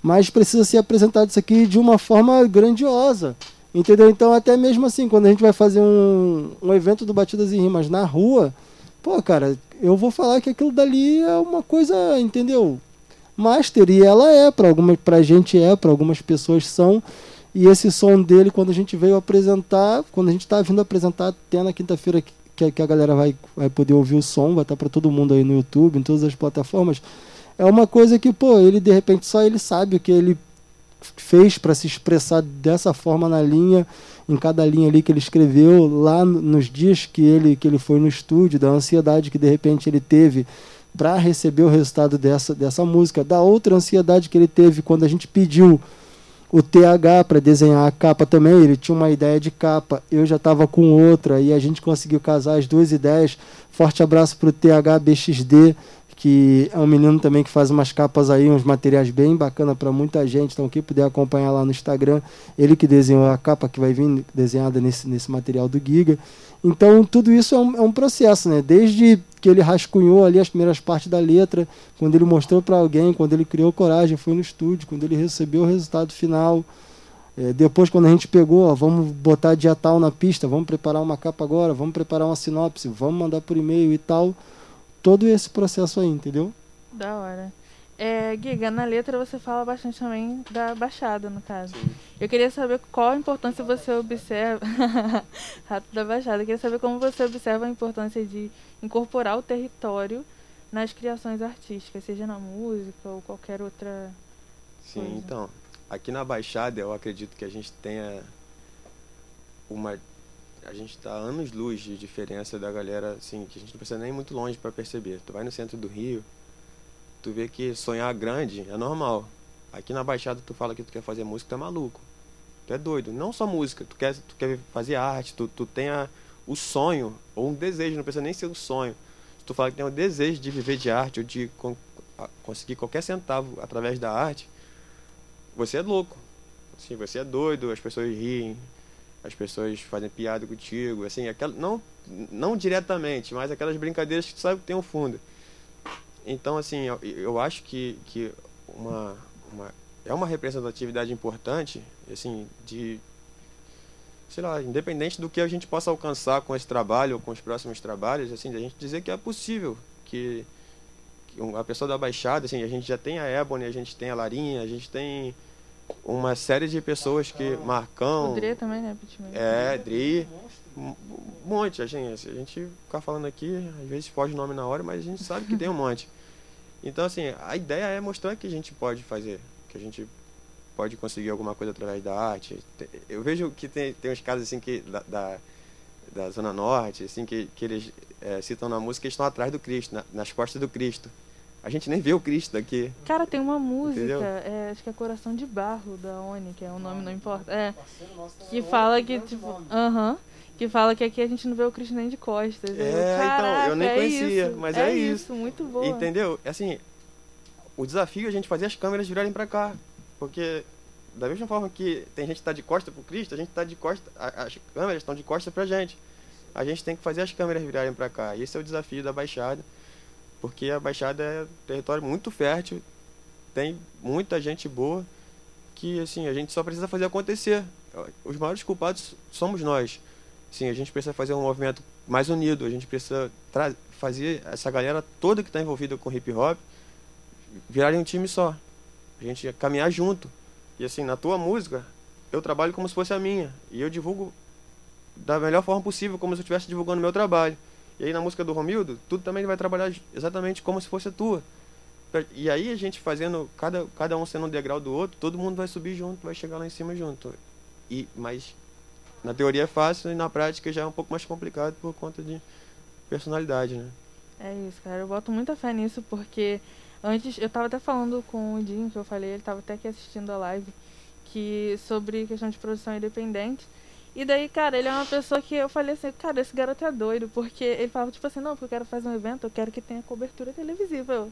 mas precisa ser apresentado isso aqui de uma forma grandiosa. Entendeu? Então, até mesmo assim, quando a gente vai fazer um, um evento do Batidas e Rimas na rua, pô, cara, eu vou falar que aquilo dali é uma coisa, entendeu? Master, e ela é, para algumas, pra gente é, para algumas pessoas são. E esse som dele, quando a gente veio apresentar, quando a gente tá vindo apresentar até na quinta-feira que, que a galera vai, vai poder ouvir o som, vai estar para todo mundo aí no YouTube, em todas as plataformas é uma coisa que, pô, ele de repente só ele sabe o que ele fez para se expressar dessa forma na linha, em cada linha ali que ele escreveu, lá nos dias que ele, que ele foi no estúdio, da ansiedade que de repente ele teve para receber o resultado dessa, dessa música, da outra ansiedade que ele teve quando a gente pediu o TH para desenhar a capa também, ele tinha uma ideia de capa, eu já estava com outra e a gente conseguiu casar as duas ideias. Forte abraço para o TH BXD, que é um menino também que faz umas capas aí, uns materiais bem bacana para muita gente. Então, quem puder acompanhar lá no Instagram, ele que desenhou a capa que vai vir desenhada nesse, nesse material do Giga. Então, tudo isso é um, é um processo, né? Desde que ele rascunhou ali as primeiras partes da letra, quando ele mostrou para alguém, quando ele criou coragem, foi no estúdio, quando ele recebeu o resultado final. É, depois, quando a gente pegou, ó, vamos botar dia tal na pista, vamos preparar uma capa agora, vamos preparar uma sinopse, vamos mandar por e-mail e tal todo esse processo aí, entendeu? Da hora. É, Giga, na letra você fala bastante também da Baixada, no caso. Sim. Eu queria saber qual a importância você observa. Rato da Baixada. Eu queria saber como você observa a importância de incorporar o território nas criações artísticas, seja na música ou qualquer outra. Sim, coisa. então. Aqui na Baixada eu acredito que a gente tenha uma a gente está anos luz de diferença da galera, assim, que a gente não precisa nem muito longe para perceber. Tu vai no centro do Rio, tu vê que sonhar grande é normal. Aqui na Baixada tu fala que tu quer fazer música, tu é maluco. Tu é doido. Não só música, tu quer, tu quer fazer arte, tu, tu tem a, o sonho, ou um desejo, não precisa nem ser um sonho. Se tu fala que tem um desejo de viver de arte ou de con conseguir qualquer centavo através da arte, você é louco. Assim, você é doido, as pessoas riem, as pessoas fazem piada contigo, assim, aquela, não, não diretamente, mas aquelas brincadeiras que tu sabe que tem um fundo. Então, assim, eu, eu acho que, que uma, uma, é uma representatividade importante, assim, de, sei lá, independente do que a gente possa alcançar com esse trabalho ou com os próximos trabalhos, assim, a gente dizer que é possível, que, que a pessoa da Baixada, assim, a gente já tem a Ebony, a gente tem a Larinha, a gente tem uma série de pessoas que, Marcão, O Dre também, né, é, Dri, um monte, a gente, a gente ficar falando aqui, às vezes foge o nome na hora, mas a gente sabe que tem um monte. Então, assim, a ideia é mostrar que a gente pode fazer, que a gente pode conseguir alguma coisa através da arte. Te- Eu vejo que tem, tem uns casos, assim, que da, da, da Zona Norte, assim, que, que eles é, citam na música que estão atrás do Cristo, na- nas costas do Cristo. A gente nem vê o Cristo daqui. Cara, tem uma música, é, acho que é Coração de Barro, da Oni, que é o nome, não importa. É, que fala que, tipo, aham, que fala que aqui a gente não vê o Cristo nem de costas. É, então, eu nem "Caraca, é conhecia, isso, mas é isso." muito boa. Entendeu? Assim, o desafio é a gente fazer as câmeras virarem pra cá. Porque, da mesma forma que tem gente que tá de costa pro Cristo, a gente tá de costa. As câmeras estão de costa pra gente. A gente tem que fazer as câmeras virarem pra cá. Esse é o desafio da Baixada. Porque a Baixada é um território muito fértil, tem muita gente boa, que assim, a gente só precisa fazer acontecer. Os maiores culpados somos nós. Sim, a gente precisa fazer um movimento mais unido, a gente precisa fazer essa galera toda que está envolvida com hip hop virarem um time só. A gente caminhar junto. E assim, na tua música, eu trabalho como se fosse a minha. E eu divulgo da melhor forma possível, como se eu estivesse divulgando o meu trabalho. E aí na música do Romildo, tudo também vai trabalhar exatamente como se fosse a tua. E aí a gente fazendo, cada, cada um sendo um degrau do outro, todo mundo vai subir junto, vai chegar lá em cima junto. E, mas na teoria é fácil e na prática já é um pouco mais complicado por conta de personalidade, né? É isso, cara. Eu boto muita fé nisso porque antes eu tava até falando com o Dinho, que eu falei, ele tava até aqui assistindo a live, que sobre questão de produção independente. E daí, cara, ele é uma pessoa que eu falei assim, cara, esse garoto é doido, porque ele falava tipo assim, não, porque eu quero fazer um evento, eu quero que tenha cobertura televisiva. Eu,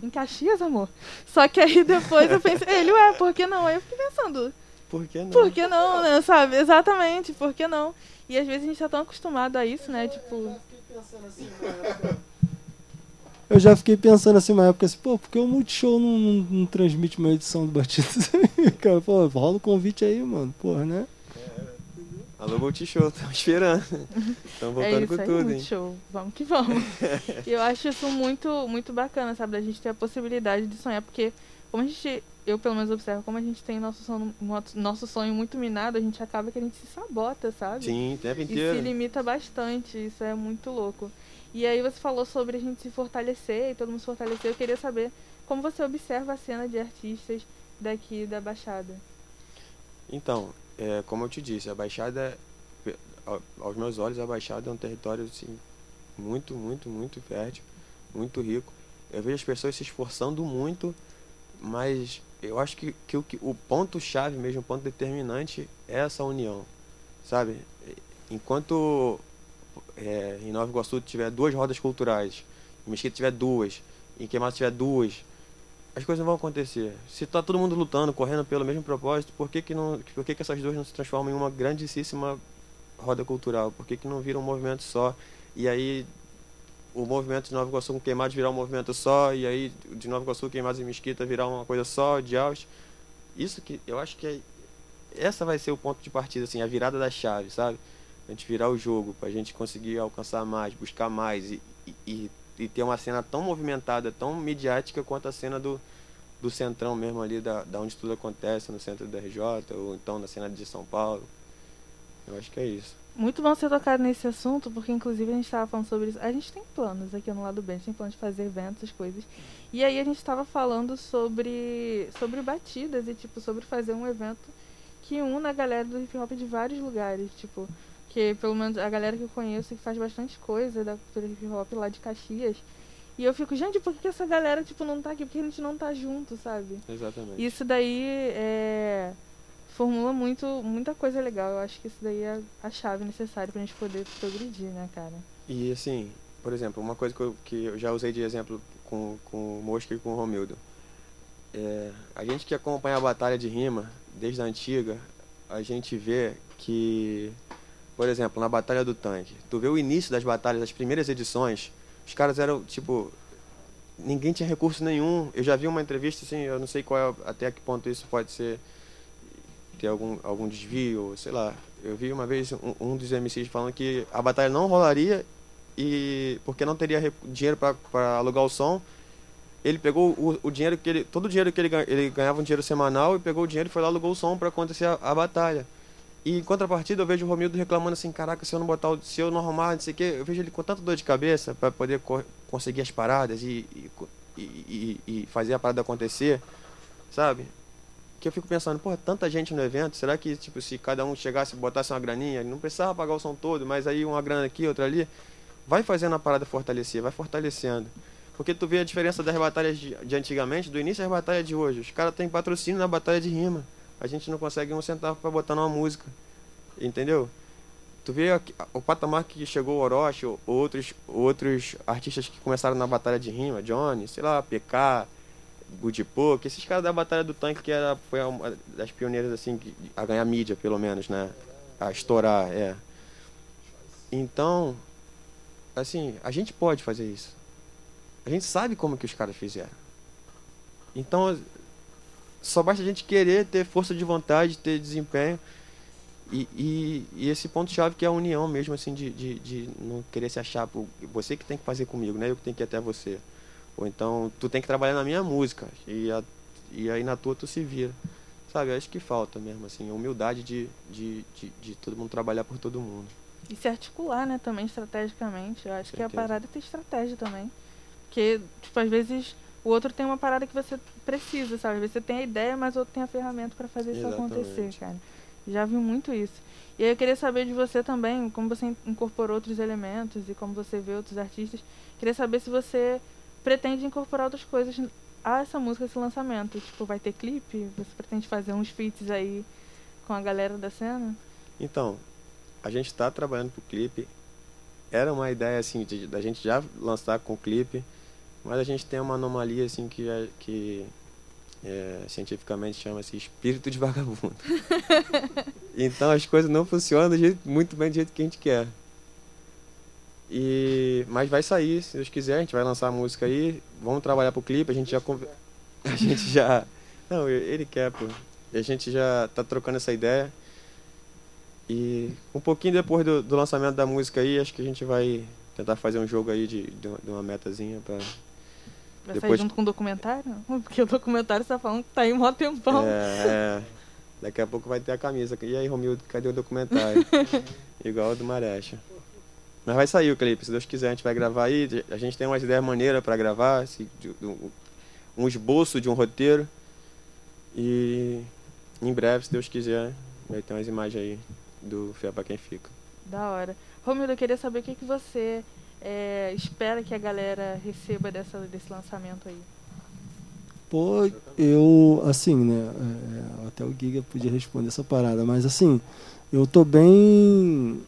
em Caxias, amor. Só que aí depois eu pensei, ele, ué, por que não? Aí eu fiquei pensando, Por que não? por que não, né? Sabe? Exatamente, por que não? E às vezes a gente tá tão acostumado a isso, né? Tipo, Eu já fiquei pensando assim uma época assim, pô, por que o Multishow não, não, não transmite uma edição do Batidas? Cara, pô, rola o convite aí, mano. Porra, né? Alô, Multishow, estamos esperando. Estamos voltando é isso com aí, tudo, hein? show. Vamos que vamos. eu acho isso muito, muito bacana, sabe? Da gente ter a possibilidade de sonhar, porque como a gente, eu pelo menos observo, como a gente tem nosso sonho, nosso- sonho muito minado, a gente acaba que a gente se sabota, sabe? Sim, o tempo E se inteiro. limita bastante, isso é muito louco. E aí você falou sobre a gente se fortalecer e todo mundo se fortalecer. Eu queria saber como você observa a cena de artistas daqui da Baixada. Então, é, como eu te disse, a Baixada, aos meus olhos, a Baixada é um território assim, muito, muito, muito fértil, muito rico. Eu vejo as pessoas se esforçando muito, mas eu acho que, que, o, que o ponto-chave mesmo, o ponto determinante é essa união, sabe? Enquanto é, em Nova Iguaçu tiver duas rodas culturais, em Mesquita tiver duas, em Queimados tiver duas, as coisas vão acontecer. Se tá todo mundo lutando, correndo pelo mesmo propósito, por que que não, por que que essas duas não se transformam em uma grandíssima roda cultural? Por que que não vira um movimento só? E aí o movimento de Nova Iguaçu com Queimados virar um movimento só, e aí de Nova Iguaçu, Queimados e Mesquita virar uma coisa só, de Austin. Isso que eu acho que é, essa vai ser o ponto de partida, assim, a virada da chave, sabe? A gente virar o jogo, pra gente conseguir alcançar mais, buscar mais e, e- e, e ter uma cena tão movimentada, tão midiática quanto a cena do, do centrão mesmo ali, da, da onde tudo acontece, no centro da RJ, ou então na cena de São Paulo. Eu acho que é isso. Muito bom você tocar nesse assunto, porque inclusive a gente estava falando sobre isso. A gente tem planos aqui no lado bem, a gente tem planos de fazer eventos, coisas. E aí a gente estava falando sobre, sobre batidas e tipo, sobre fazer um evento que una a galera do hip hop de vários lugares. Tipo, que pelo menos a galera que eu conheço que faz bastante coisa da cultura hip hop lá de Caxias. E eu fico, gente, por que essa galera tipo, não tá aqui? Porque a gente não tá junto, sabe? Exatamente. Isso daí é, formula muito, muita coisa legal. Eu acho que isso daí é a chave necessária pra gente poder progredir, né, cara? E assim, por exemplo, uma coisa que eu, que eu já usei de exemplo com, com o Mosca e com o Romildo. É, a gente que acompanha a batalha de rima desde a antiga, a gente vê que, por exemplo, na Batalha do Tanque, tu vê o início das batalhas, as primeiras edições, os caras eram, tipo, ninguém tinha recurso nenhum. Eu já vi uma entrevista, assim, eu não sei qual é, até que ponto isso pode ser, ter algum, algum desvio, sei lá. Eu vi uma vez um, um dos MCs falando que a batalha não rolaria e porque não teria dinheiro para alugar o som, ele pegou o, o dinheiro que ele, todo o dinheiro que ele, ele ganhava um dinheiro semanal e pegou o dinheiro e foi lá alugou o som para acontecer a, a batalha. E em contrapartida eu vejo o Romildo reclamando assim, caraca, se eu não botar, se eu não arrumar, não sei o quê, eu vejo ele com tanta dor de cabeça para poder co- conseguir as paradas e, e, e, e- fazer a parada acontecer, sabe? Que eu fico pensando, pô, tanta gente no evento, será que tipo se cada um chegasse e botasse uma graninha, não precisava pagar o som todo, mas aí uma grana aqui, outra ali, vai fazendo a parada fortalecer, vai fortalecendo. Porque tu vê a diferença das batalhas de, de antigamente, do início às batalhas de hoje. Os caras têm patrocínio na batalha de rima. A gente não consegue um centavo pra botar numa música. Entendeu? Tu vê o patamar que chegou o Orochi, ou outros, outros artistas que começaram na batalha de rima, Johnny, sei lá, PK, Budipo, que esses caras da batalha do tanque que era, foi uma das pioneiras assim a ganhar mídia, pelo menos, né? A estourar, é. Então, assim, a gente pode fazer isso. A gente sabe como que os caras fizeram. Então, só basta a gente querer ter força de vontade, ter desempenho. E, e, e esse ponto-chave que é a união mesmo, assim, de, de, de não querer se achar, pô, você que tem que fazer comigo, né? Eu que tenho que ir até você. Ou então, tu tem que trabalhar na minha música. E, a, e aí na tua tu se vira. Sabe, acho que falta mesmo, assim, a humildade de, de, de, de todo mundo trabalhar por todo mundo. E se articular, né, também estrategicamente. Eu acho que a Certeza. parada é ter estratégia também. Porque, tipo, às vezes o outro tem uma parada que você precisa, sabe? Você tem a ideia, mas o outro tem a ferramenta pra fazer isso acontecer, cara. Já vi muito isso. E aí eu queria saber de você também, como você in- incorporou outros elementos e como você vê outros artistas. Queria saber se você pretende incorporar outras coisas a essa música, esse lançamento. Tipo, vai ter clipe? Você pretende fazer uns feats aí com a galera da cena? Então, a gente está trabalhando pro clipe. Era uma ideia assim da gente já lançar com o clipe, mas a gente tem uma anomalia assim que é, que é, cientificamente chama-se espírito de vagabundo. então as coisas não funcionam do jeito, muito bem do jeito que a gente quer. E mas vai sair, se Deus quiser, a gente vai lançar a música aí, vamos trabalhar pro clipe, a gente já a gente já não, ele quer, pô. E a gente já tá trocando essa ideia. E um pouquinho depois do, do lançamento da música aí, acho que a gente vai tentar fazer um jogo aí de, de, uma- metazinha pra. Vai Depois- sair junto com o documentário? Porque o documentário você tá falando que tá aí mó tempão. É, é. Daqui a pouco vai ter a camisa. E aí, Romildo, cadê o documentário? Igual o do Marecha. Mas vai sair o clipe, se Deus quiser, a gente vai gravar aí. A gente tem umas ideias maneiras pra gravar, um esboço de um roteiro. E em breve, se Deus quiser, vai ter umas imagens aí do Fé pra quem fica. Da hora. Romildo, eu queria saber o que, que você é, espera que a galera receba dessa, desse lançamento aí. Pô, eu, assim, né? é, até o Giga podia responder essa parada, mas assim, eu tô bem.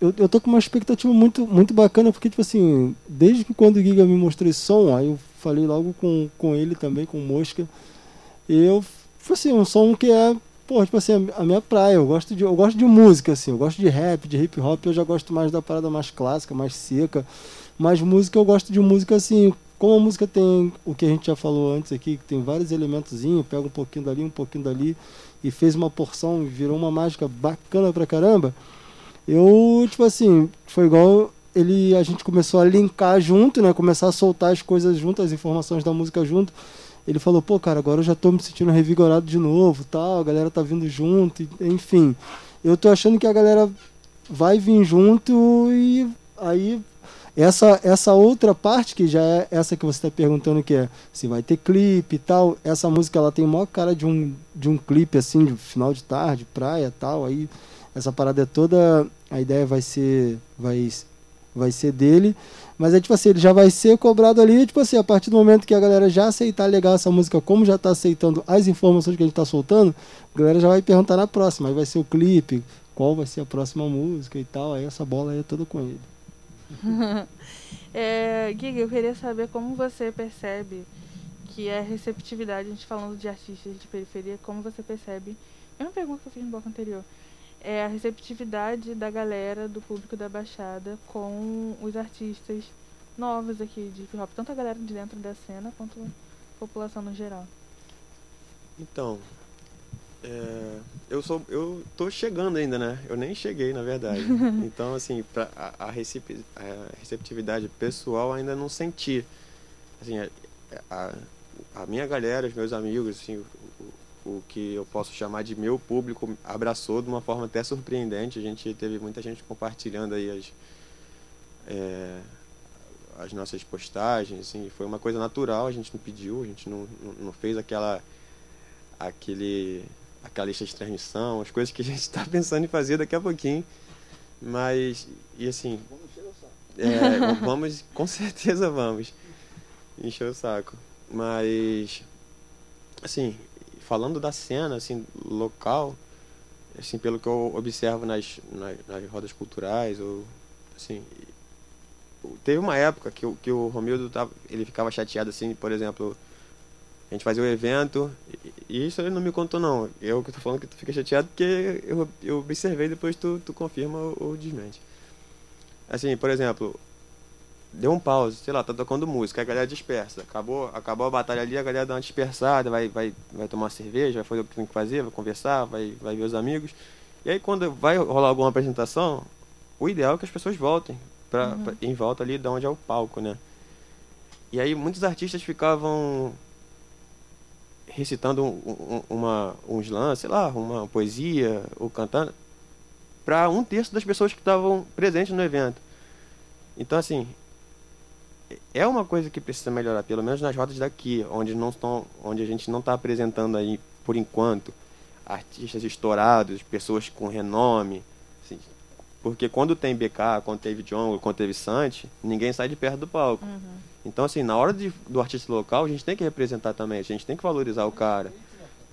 Eu, eu tô com uma expectativa muito, muito bacana, porque, tipo assim, desde que quando o Giga me mostrou esse som, aí eu falei logo com, com ele também, com o Mosca, eu, tipo assim, um som que é, pô, tipo assim, a minha praia, eu gosto de, eu gosto de música, assim, eu gosto de rap, de hip hop, eu já gosto mais da parada mais clássica, mais seca, mas música eu gosto de música assim, como a música tem o que a gente já falou antes aqui, que tem vários elementozinhos, pega um pouquinho dali, um pouquinho dali, e fez uma porção, virou uma mágica bacana pra caramba. Eu, tipo assim, foi igual ele a gente começou a linkar junto, né? Começar a soltar as coisas junto, as informações da música junto. Ele falou, pô, cara, agora eu já tô me sentindo revigorado de novo, tal, a galera tá vindo junto, enfim. Eu tô achando que a galera vai vir junto e aí essa, essa outra parte, que já é essa que você está perguntando, que é se vai ter clipe e tal, essa música ela tem maior cara de um, de um clipe assim, de final de tarde, praia tal, aí essa parada é toda, a ideia vai ser, vai vai ser dele. Mas é tipo assim, ele já vai ser cobrado ali, tipo assim, a partir do momento que a galera já aceitar legal essa música, como já tá aceitando as informações que a gente tá soltando, a galera já vai perguntar na próxima. Aí vai ser o clipe, qual vai ser a próxima música e tal. Aí essa bola aí é toda com ele. é, eu queria saber como você percebe que é receptividade, a gente falando de artistas de periferia, como você percebe. É uma pergunta que eu fiz no bloco anterior é a receptividade da galera, do público da Baixada, com os artistas novos aqui de hip hop, tanto a galera de dentro da cena quanto a população no geral. Então, é, eu sou eu tô chegando ainda, né? Eu nem cheguei, na verdade. então, assim, pra, a, a, recep, a, receptividade pessoal ainda não senti. Assim, a, a, a minha galera, os meus amigos, assim, o que eu posso chamar de meu público abraçou de uma forma até surpreendente. A gente teve muita gente compartilhando aí as, é, as nossas postagens, assim, foi uma coisa natural, a gente não pediu, a gente não, não, fez aquela aquele aquela lista de transmissão, as coisas que a gente está pensando em fazer daqui a pouquinho. Mas, e assim, é, vamos, com certeza vamos encher o saco. Mas, assim, falando da cena assim local assim pelo que eu observo nas, nas, nas rodas culturais ou assim teve uma época que, que o Romildo tava, ele ficava chateado assim por exemplo a gente fazia o evento e isso ele não me contou não. Eu que tô falando que tu fica chateado porque eu, eu observei depois tu, tu confirma ou, ou desmente. Assim por exemplo deu um pause, sei lá, tá tocando música, a galera dispersa. Acabou, acabou a batalha ali, a galera dá uma dispersada, vai, vai, vai tomar cerveja, vai fazer o que tem que fazer, vai conversar, vai, vai ver os amigos. E aí quando vai rolar alguma apresentação, o ideal é que as pessoas voltem pra, uhum. pra em volta ali de onde é o palco, né? E aí muitos artistas ficavam recitando um, um, uma, um slam, sei lá, uma poesia, ou cantando, para um terço das pessoas que estavam presentes no evento. Então, assim, é uma coisa que precisa melhorar, pelo menos nas rodas daqui, onde não estão, onde a gente não está apresentando aí por enquanto artistas estourados, pessoas com renome, assim, porque quando tem BK, quando teve Jungle, quando teve Santi, ninguém sai de perto do palco. Uhum. Então assim, na hora de, do artista local, a gente tem que representar também, a gente tem que valorizar o cara.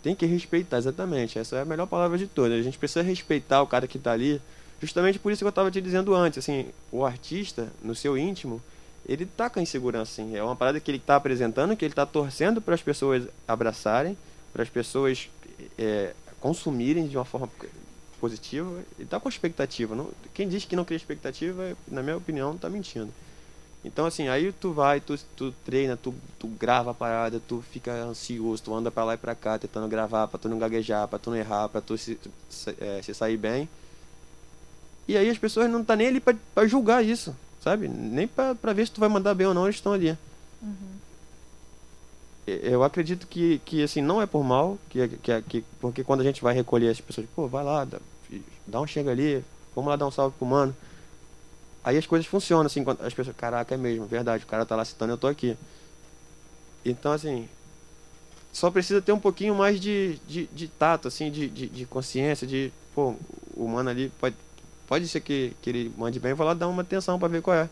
Tem que respeitar, exatamente. Essa é a melhor palavra de todas. A gente precisa respeitar o cara que está ali. Justamente por isso que eu estava te dizendo antes, assim, o artista, no seu íntimo, ele tá com insegurança, sim. É uma parada que ele tá apresentando, que ele tá torcendo para as pessoas abraçarem, para as pessoas é, consumirem de uma forma positiva. Ele tá com expectativa. Não, quem diz que não cria expectativa, na minha opinião, tá mentindo. Então, assim, aí tu vai, tu, tu treina, tu, tu grava a parada, tu fica ansioso, tu anda pra lá e pra cá tentando gravar, pra tu não gaguejar, pra tu não errar, pra tu se, se, é, se sair bem. E aí as pessoas não tá nem ali pra, pra julgar isso sabe? Nem para ver se tu vai mandar bem ou não, eles estão ali. Uhum. Eu acredito que, que assim, não é por mal, que, que, que, porque quando a gente vai recolher as pessoas, pô, vai lá, dá, dá um chega ali, vamos lá dar um salve pro mano. Aí as coisas funcionam, assim, quando as pessoas, caraca, é mesmo, verdade, o cara tá lá citando, eu tô aqui. Então, assim, só precisa ter um pouquinho mais de, de, de tato, assim, de, de, de consciência, de, pô, o mano ali pode, Pode ser que, que ele mande bem, eu vou lá dar uma atenção para ver qual é.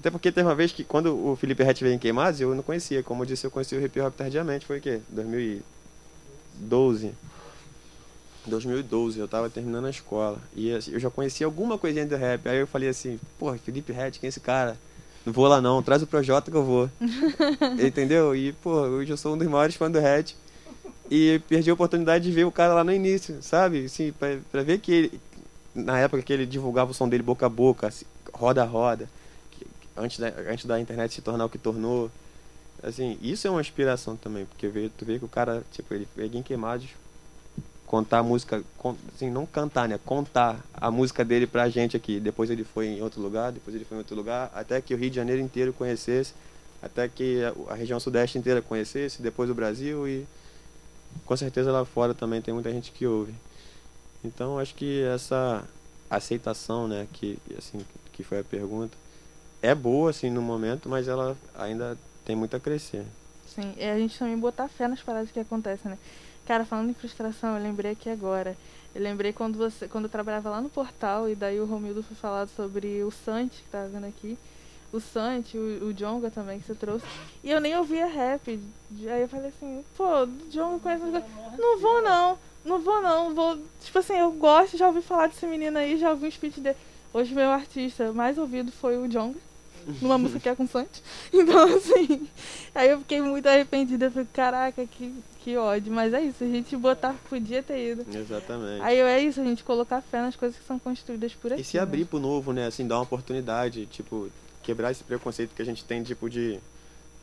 Até porque teve uma vez que quando o Felipe Rett veio em Queimados, eu não conhecia. Como eu disse, eu conheci o hip hop tardiamente. Foi o quê? 2012. 2012, eu tava terminando a escola. E assim, eu já conhecia alguma coisinha do rap. Aí eu falei assim, porra, Felipe Rett, quem é esse cara? Não vou lá não, traz o Projota que eu vou. Entendeu? E, pô, hoje eu sou um dos maiores fãs do Rett. E perdi a oportunidade de ver o cara lá no início, sabe? Assim, pra, pra ver que ele, na época que ele divulgava o som dele boca a boca, assim, roda a roda, antes da, antes da internet se tornar o que tornou. Assim, isso é uma inspiração também, porque tu vê que o cara, tipo, ele veio em Queimados contar a música, assim, não cantar, né? Contar a música dele pra gente aqui. Depois ele foi em outro lugar, depois ele foi em outro lugar, até que o Rio de Janeiro inteiro conhecesse, até que a região sudeste inteira conhecesse, depois o Brasil e com certeza lá fora também tem muita gente que ouve. Então acho que essa aceitação, né, que assim que foi a pergunta, é boa assim no momento, mas ela ainda tem muito a crescer. Sim, é a gente também botar fé nas paradas que acontecem, né? Cara, falando em frustração, eu lembrei aqui agora. Eu lembrei quando você, quando eu trabalhava lá no portal e daí o Romildo foi falar sobre o Santi, que tá vendo aqui. O Santi, o, o Jonga também que você trouxe. E eu nem ouvia rap. Aí eu falei assim, pô, o Jonga conhece. Não vou não, não vou não. Vou. Tipo assim, eu gosto, já ouvi falar desse menino aí, já ouvi um speech dele. Hoje meu artista mais ouvido foi o Jonga numa música que é com Santi. Então, assim, aí eu fiquei muito arrependida. Falei, caraca, que, que ódio. Mas é isso, a gente botar, podia ter ido. Exatamente. Aí é isso, a gente colocar fé nas coisas que são construídas por aqui. E se abrir né? pro novo, né? Assim, dar uma oportunidade, tipo, quebrar esse preconceito que a gente tem, tipo, de.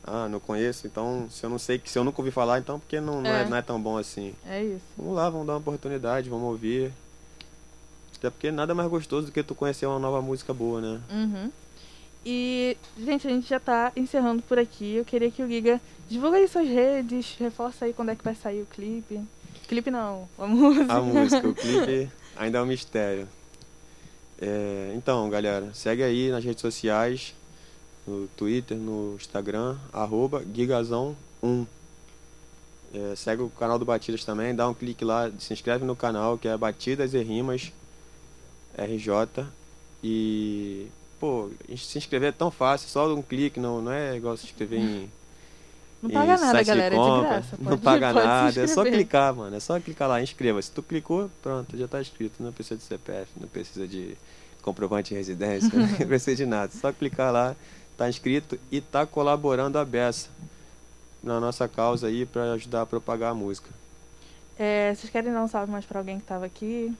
Ah, não conheço, então se eu não sei, se eu nunca ouvi falar, então porque não, não, é. É. não é tão bom assim. É isso. Vamos lá, vamos dar uma oportunidade, vamos ouvir. Até porque nada mais gostoso do que tu conhecer uma nova música boa, né? Uhum. E, gente, a gente já tá encerrando por aqui. Eu queria que o Giga divulga aí suas redes, reforça aí quando é que vai sair o clipe. Clipe não, a música. A música, o clipe ainda é um mistério. É, então, galera, segue aí nas redes sociais, no Twitter, no Instagram, arroba Gigazão1. É, segue o canal do Batidas também, dá um clique lá, se inscreve no canal, que é Batidas e Rimas RJ. E, pô, se inscrever é tão fácil, só um clique, não, não é igual se inscrever em. Não paga nada, galera, é de graça. Não pode- paga pode se nada, é só clicar, mano. É só clicar lá, inscreva-se. Tu clicou, pronto, já tá inscrito. Não precisa de CPF, não precisa de comprovante de residência, não precisa de nada. Só clicar lá, tá inscrito e tá colaborando a beça na nossa causa aí pra ajudar a propagar a música. É, vocês querem dar um salve mais pra alguém que tava aqui?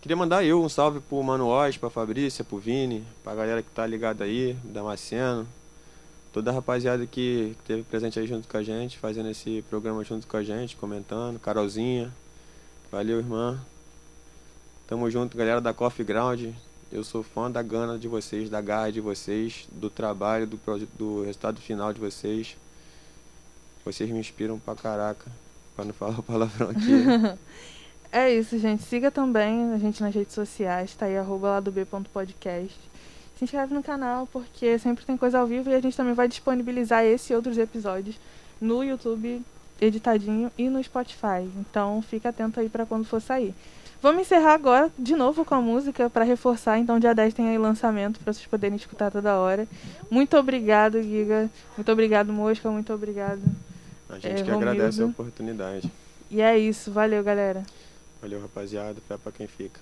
Queria mandar eu um salve pro Mano Oz, pra Fabrícia, pro Vini, pra galera que tá ligada aí, Damasceno, toda a rapaziada que que teve presente aí junto com a gente, fazendo esse programa junto com a gente, comentando, Carolzinha, valeu irmã, tamo junto galera da Coffee Ground, eu sou fã da gana de vocês, da garra de vocês, do trabalho, do, do resultado final de vocês, vocês me inspiram pra caraca, pra não falar palavrão aqui. É isso, gente. Siga também a gente nas redes sociais, tá aí, arroba lá do B.podcast. Se inscreve no canal, porque sempre tem coisa ao vivo e a gente também vai disponibilizar esse e outros episódios no YouTube editadinho e no Spotify. Então fica atento aí pra quando for sair. Vamos encerrar agora de novo com a música pra reforçar. Então dia 10 tem aí lançamento pra vocês poderem escutar toda hora. Muito obrigado, Giga. Muito obrigado, Mosca. Muito obrigado. A gente É, que agradece a Romildo. oportunidade. E é isso. Valeu, galera. Valeu, rapaziada. Fé pra quem fica.